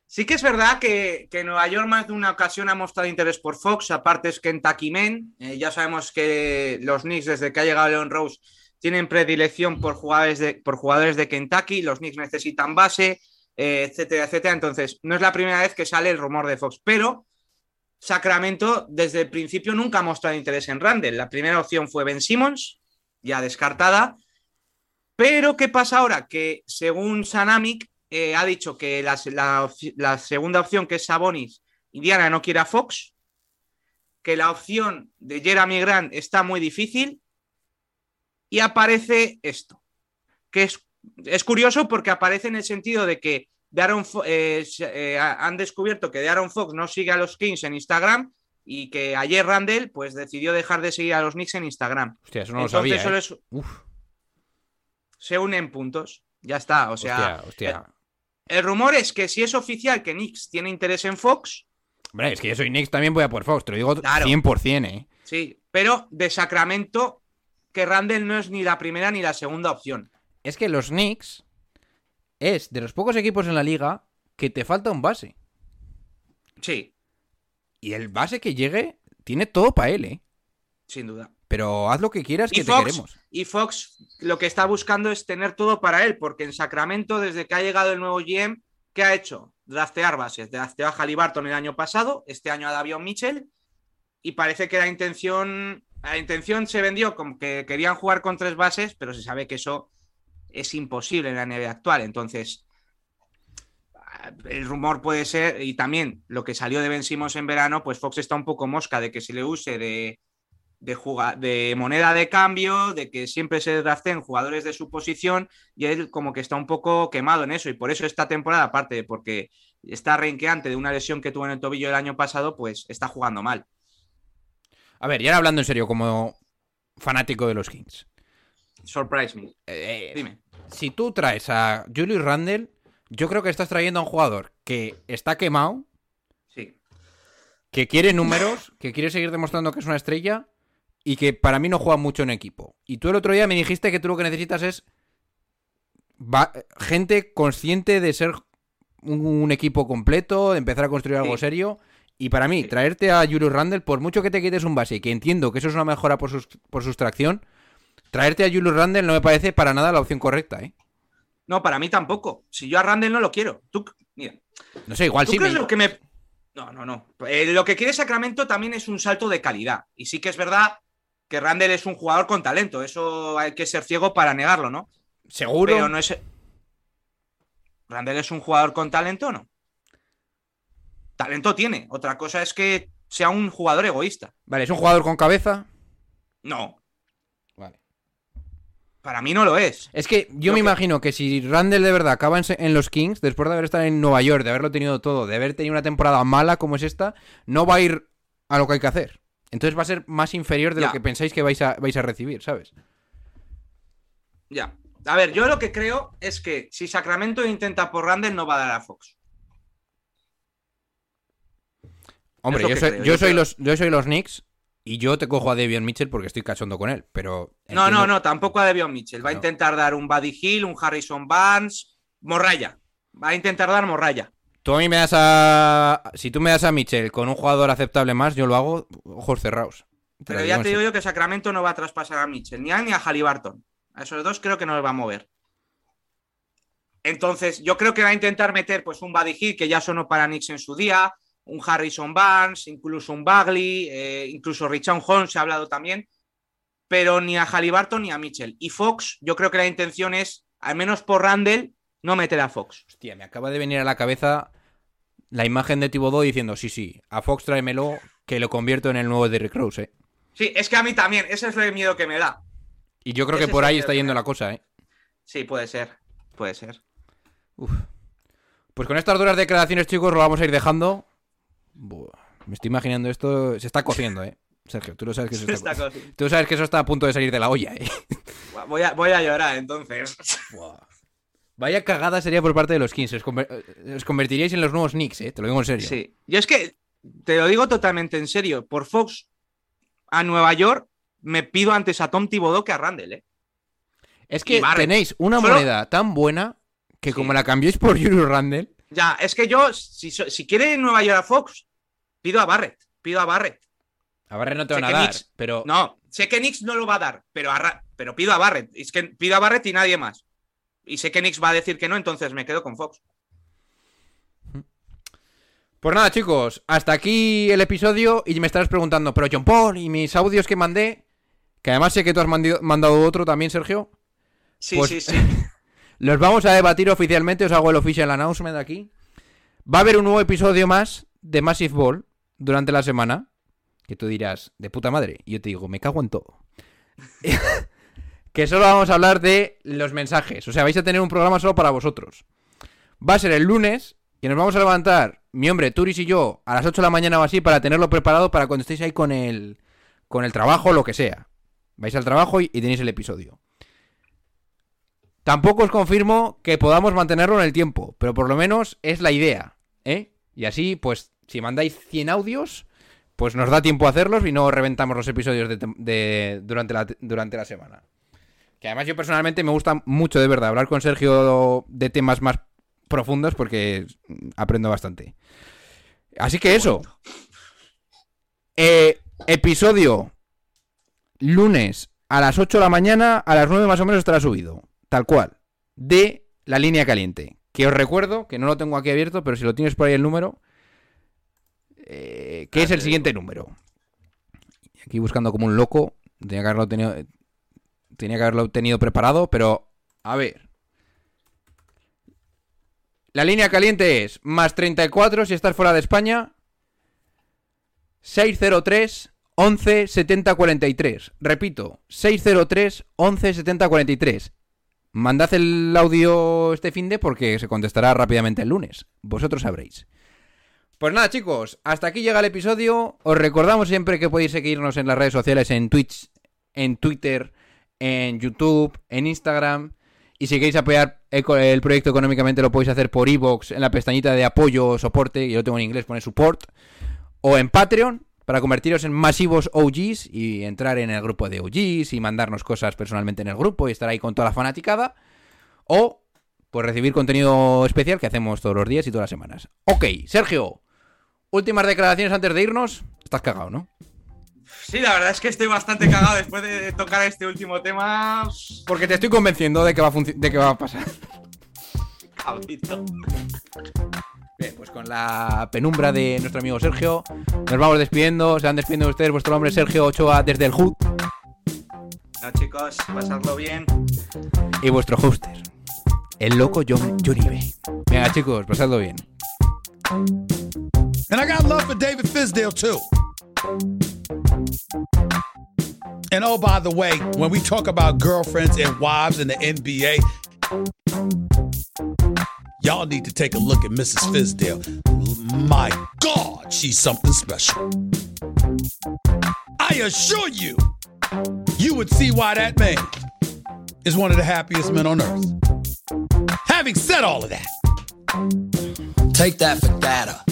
Sí que es verdad que, que Nueva York más de una ocasión ha mostrado interés por Fox, aparte es Kentucky Men. Eh, ya sabemos que los Knicks, desde que ha llegado Leon Rose, tienen predilección por jugadores de, por jugadores de Kentucky. Los Knicks necesitan base, eh, etcétera, etcétera. Entonces, no es la primera vez que sale el rumor de Fox, pero Sacramento desde el principio nunca ha mostrado interés en Randall. La primera opción fue Ben Simmons, ya descartada. Pero, ¿qué pasa ahora? Que según Sanamic eh, ha dicho que la, la segunda opción, que es Sabonis, Indiana no quiere a Fox, que la opción de Jeremy Grant está muy difícil, y aparece esto, que es, es curioso porque aparece en el sentido de que Darren Fo- eh, eh, han descubierto que Darren Fox no sigue a los Kings en Instagram y que ayer Randall pues decidió dejar de seguir a los Knicks en Instagram. Hostia, eso no Entonces lo sabía. solo ¿eh? es- se unen puntos. Ya está. O sea, hostia, hostia. el rumor es que si es oficial que Knicks tiene interés en Fox, Hombre, es que yo soy Knicks, también voy a por Fox, te lo digo Claro. 100%, ¿eh? sí, pero de Sacramento, que Randall no es ni la primera ni la segunda opción. Es que los Knicks es de los pocos equipos en la liga que te falta un base. Sí, Y el base que llegue tiene todo para él, ¿eh? sin duda. Pero haz lo que quieras que Y te Fox, queremos. y Fox lo que está buscando es tener todo para él, porque en Sacramento, desde que ha llegado el nuevo GM, ¿qué ha hecho? Draftear bases. Drafteó a Halliburton el año pasado, este año a Davion Mitchell, y parece que la intención, la intención se vendió como que querían jugar con tres bases, pero se sabe que eso es imposible en la NBA actual. Entonces, el rumor puede ser, y también lo que salió de Ben Simmons en verano, pues Fox está un poco mosca de que se le use de, de, de moneda de cambio, de que siempre se draften jugadores de su posición, y él como que está un poco quemado en eso, y por eso esta temporada, aparte de porque está renqueante de una lesión que tuvo en el tobillo el año pasado, pues está jugando mal. A ver, y ahora hablando en serio, como fanático de los Kings. Surprise me. Eh, Dime. si tú traes a Julius Randle, yo creo que estás trayendo a un jugador que está quemado, Sí. que quiere números, que quiere seguir demostrando que es una estrella y que para mí no juega mucho en equipo. Y tú el otro día me dijiste que tú lo que necesitas es gente consciente de ser un, un equipo completo, de empezar a construir algo Sí. serio. Y para mí, Sí. traerte a Julius Randle, por mucho que te quites un base, y que entiendo que eso es una mejora por, sus- por sustracción, traerte a Julius Randle no me parece para nada la opción correcta, ¿eh? No, para mí tampoco. Si yo a Randall no lo quiero. Tú, mira, No sé, igual ¿Tú sí. crees me- lo que me.? No, no, no. Eh, lo que quiere Sacramento también es un salto de calidad. Y sí que es verdad que Randall es un jugador con talento. Eso hay que ser ciego para negarlo, ¿no? Seguro. Pero no es. ¿Randall es un jugador con talento o no? Talento tiene. Otra cosa es que sea un jugador egoísta. Vale, ¿es un jugador con cabeza? No. Para mí no lo es. Es que yo me que- imagino que si Randall de verdad acaba en, los Kings, después de haber estado en Nueva York, de haberlo tenido todo, de haber tenido una temporada mala como es esta, no va a ir a lo que hay que hacer. Entonces va a ser más inferior de lo que pensáis que vais a, vais a recibir, ¿sabes? Ya. A ver, yo lo que creo es que si Sacramento intenta por Randall, no va a dar a Fox. Hombre, yo soy, creo, yo yo soy creo. los, yo soy los Knicks y yo te cojo a Devion Mitchell porque estoy cachondo con él, pero... No, entiendo- no, no, tampoco a Devion Mitchell. Va a intentar dar un Buddy Hill, un Harrison Barnes, Morraya. Va a intentar dar Morraya. Tú a mí me das a... Si tú me das a Mitchell con un jugador aceptable más, yo lo hago ojos cerrados. Te Pero ya te digo yo que Sacramento no va a traspasar a Mitchell, ni a ni a Halliburton. A esos dos creo que no les va a mover. Entonces, yo creo que va a intentar meter pues un Buddy Hill, que ya sonó para Knicks en su día, un Harrison Barnes, incluso un Bagley, eh, incluso Richard Holmes se ha hablado también, pero ni a Halliburton ni a Mitchell. Y Fox, yo creo que la intención es, al menos por Randall, no meter a Fox. Hostia, me acaba de venir a la cabeza la imagen de Thibodeau diciendo, sí, sí, a Fox tráemelo, que lo convierto en el nuevo Derrick Rose, ¿eh? Sí, es que a mí también, ese es el miedo que me da. Y yo creo que por ahí está yendo la cosa, ¿eh? Sí, puede ser, puede ser. Uf. Pues con estas duras declaraciones, chicos, lo vamos a ir dejando. Buah, me estoy imaginando esto. Se está cociendo, ¿eh? Sergio, tú lo sabes que se está. Tú sabes que eso está a punto de salir de la olla, ¿eh? Voy a, voy a llorar entonces. Buah. Vaya cagada sería por parte de los Kings. Os, conver- eh, os convertiríais en los nuevos Knicks, ¿eh? Te lo digo en serio. Sí. Yo es que te lo digo totalmente en serio. Por Fox a Nueva York me pido antes a Tom Thibodeau que a Randall, ¿eh? Es que tenéis una Solo- moneda tan buena que Sí. como la cambiéis por Julius Randle, Ya, es que yo, si, si quiere Nueva York a Fox, pido a Barrett. Pido a Barrett. a Barrett no te Sé van a que dar, Knicks- pero No, sé que Knicks no lo va a dar, pero, a pero pido a Barrett. Es que pido a Barrett y nadie más. Y sé que Knicks va a decir que no, entonces me quedo con Fox. Pues nada, chicos, hasta aquí el episodio y me estarás preguntando, pero John Paul y mis audios que mandé, que además sé que tú has mandado otro también, Sergio, Sí, Pues- sí, sí. Los vamos a debatir oficialmente, os hago el official announcement aquí. Va a haber un nuevo episodio más de Massive Ball durante la semana, que tú dirás, de puta madre, y yo te digo, me cago en todo. que solo vamos a hablar de los mensajes, o sea, vais a tener un programa solo para vosotros. Va a ser el lunes, que nos vamos a levantar, mi hombre, Turis y yo, a las 8 de la mañana o así, para tenerlo preparado para cuando estéis ahí con el, con el trabajo lo que sea. Vais al trabajo y tenéis el episodio. Tampoco os confirmo que podamos mantenerlo en el tiempo, pero por lo menos es la idea, ¿eh? Y así, pues, si mandáis 100 audios, pues nos da tiempo a hacerlos y no reventamos los episodios de, de- durante, la, durante la semana. Que además yo personalmente me gusta mucho, de verdad, hablar con Sergio de temas más profundos porque aprendo bastante. Así que eso. Eh, episodio lunes a las 8 de la mañana, a las 9 más o menos estará subido. Tal cual. De la línea caliente. Que os recuerdo, que no lo tengo aquí abierto, pero si lo tienes por ahí el número, eh, que Ah, es el te siguiente número. Aquí buscando como un loco. Tenía que haberlo tenido, tenía que haberlo tenido preparado, pero a ver. La línea caliente es más 34 si estás fuera de España. 603 11 70 43. Repito, 603 11 70 43. Mandad el audio este fin de porque se contestará rápidamente el lunes. Vosotros sabréis. Pues nada, chicos, hasta aquí llega el episodio. Os recordamos siempre que podéis seguirnos en las redes sociales, en Twitch, en Twitter, en YouTube, en Instagram. Y si queréis apoyar el proyecto económicamente, lo podéis hacer por iVoox en la pestañita de apoyo o soporte. Yo lo tengo en inglés, pone support. O en Patreon, para convertiros en masivos OGs y entrar en el grupo de OGs y mandarnos cosas personalmente en el grupo y estar ahí con toda la fanaticada. O, pues recibir contenido especial que hacemos todos los días y todas las semanas. Ok, Sergio, últimas declaraciones antes de irnos. Estás cagado, ¿no? Sí, la verdad es que estoy bastante cagado después de tocar este último tema. Porque te estoy convenciendo de que va a, de que va a pasar. Cabrito. Bien, pues con la penumbra de nuestro amigo Sergio, nos vamos despidiendo. Se van despidiendo ustedes, vuestro nombre es Sergio Ochoa desde el HUD No, chicos, pasadlo bien. y vuestro hoster, el loco John Yuribe. Venga, chicos, pasadlo bien. And I got love for David Fisdale, too. And oh, by the way, when we talk about girlfriends and wives in the NBA, y'all need to take a look at Mrs. Fizdale. My God, she's something special. I assure you, you would see why that man is one of the happiest men on earth. Having said all of that, Take that for data.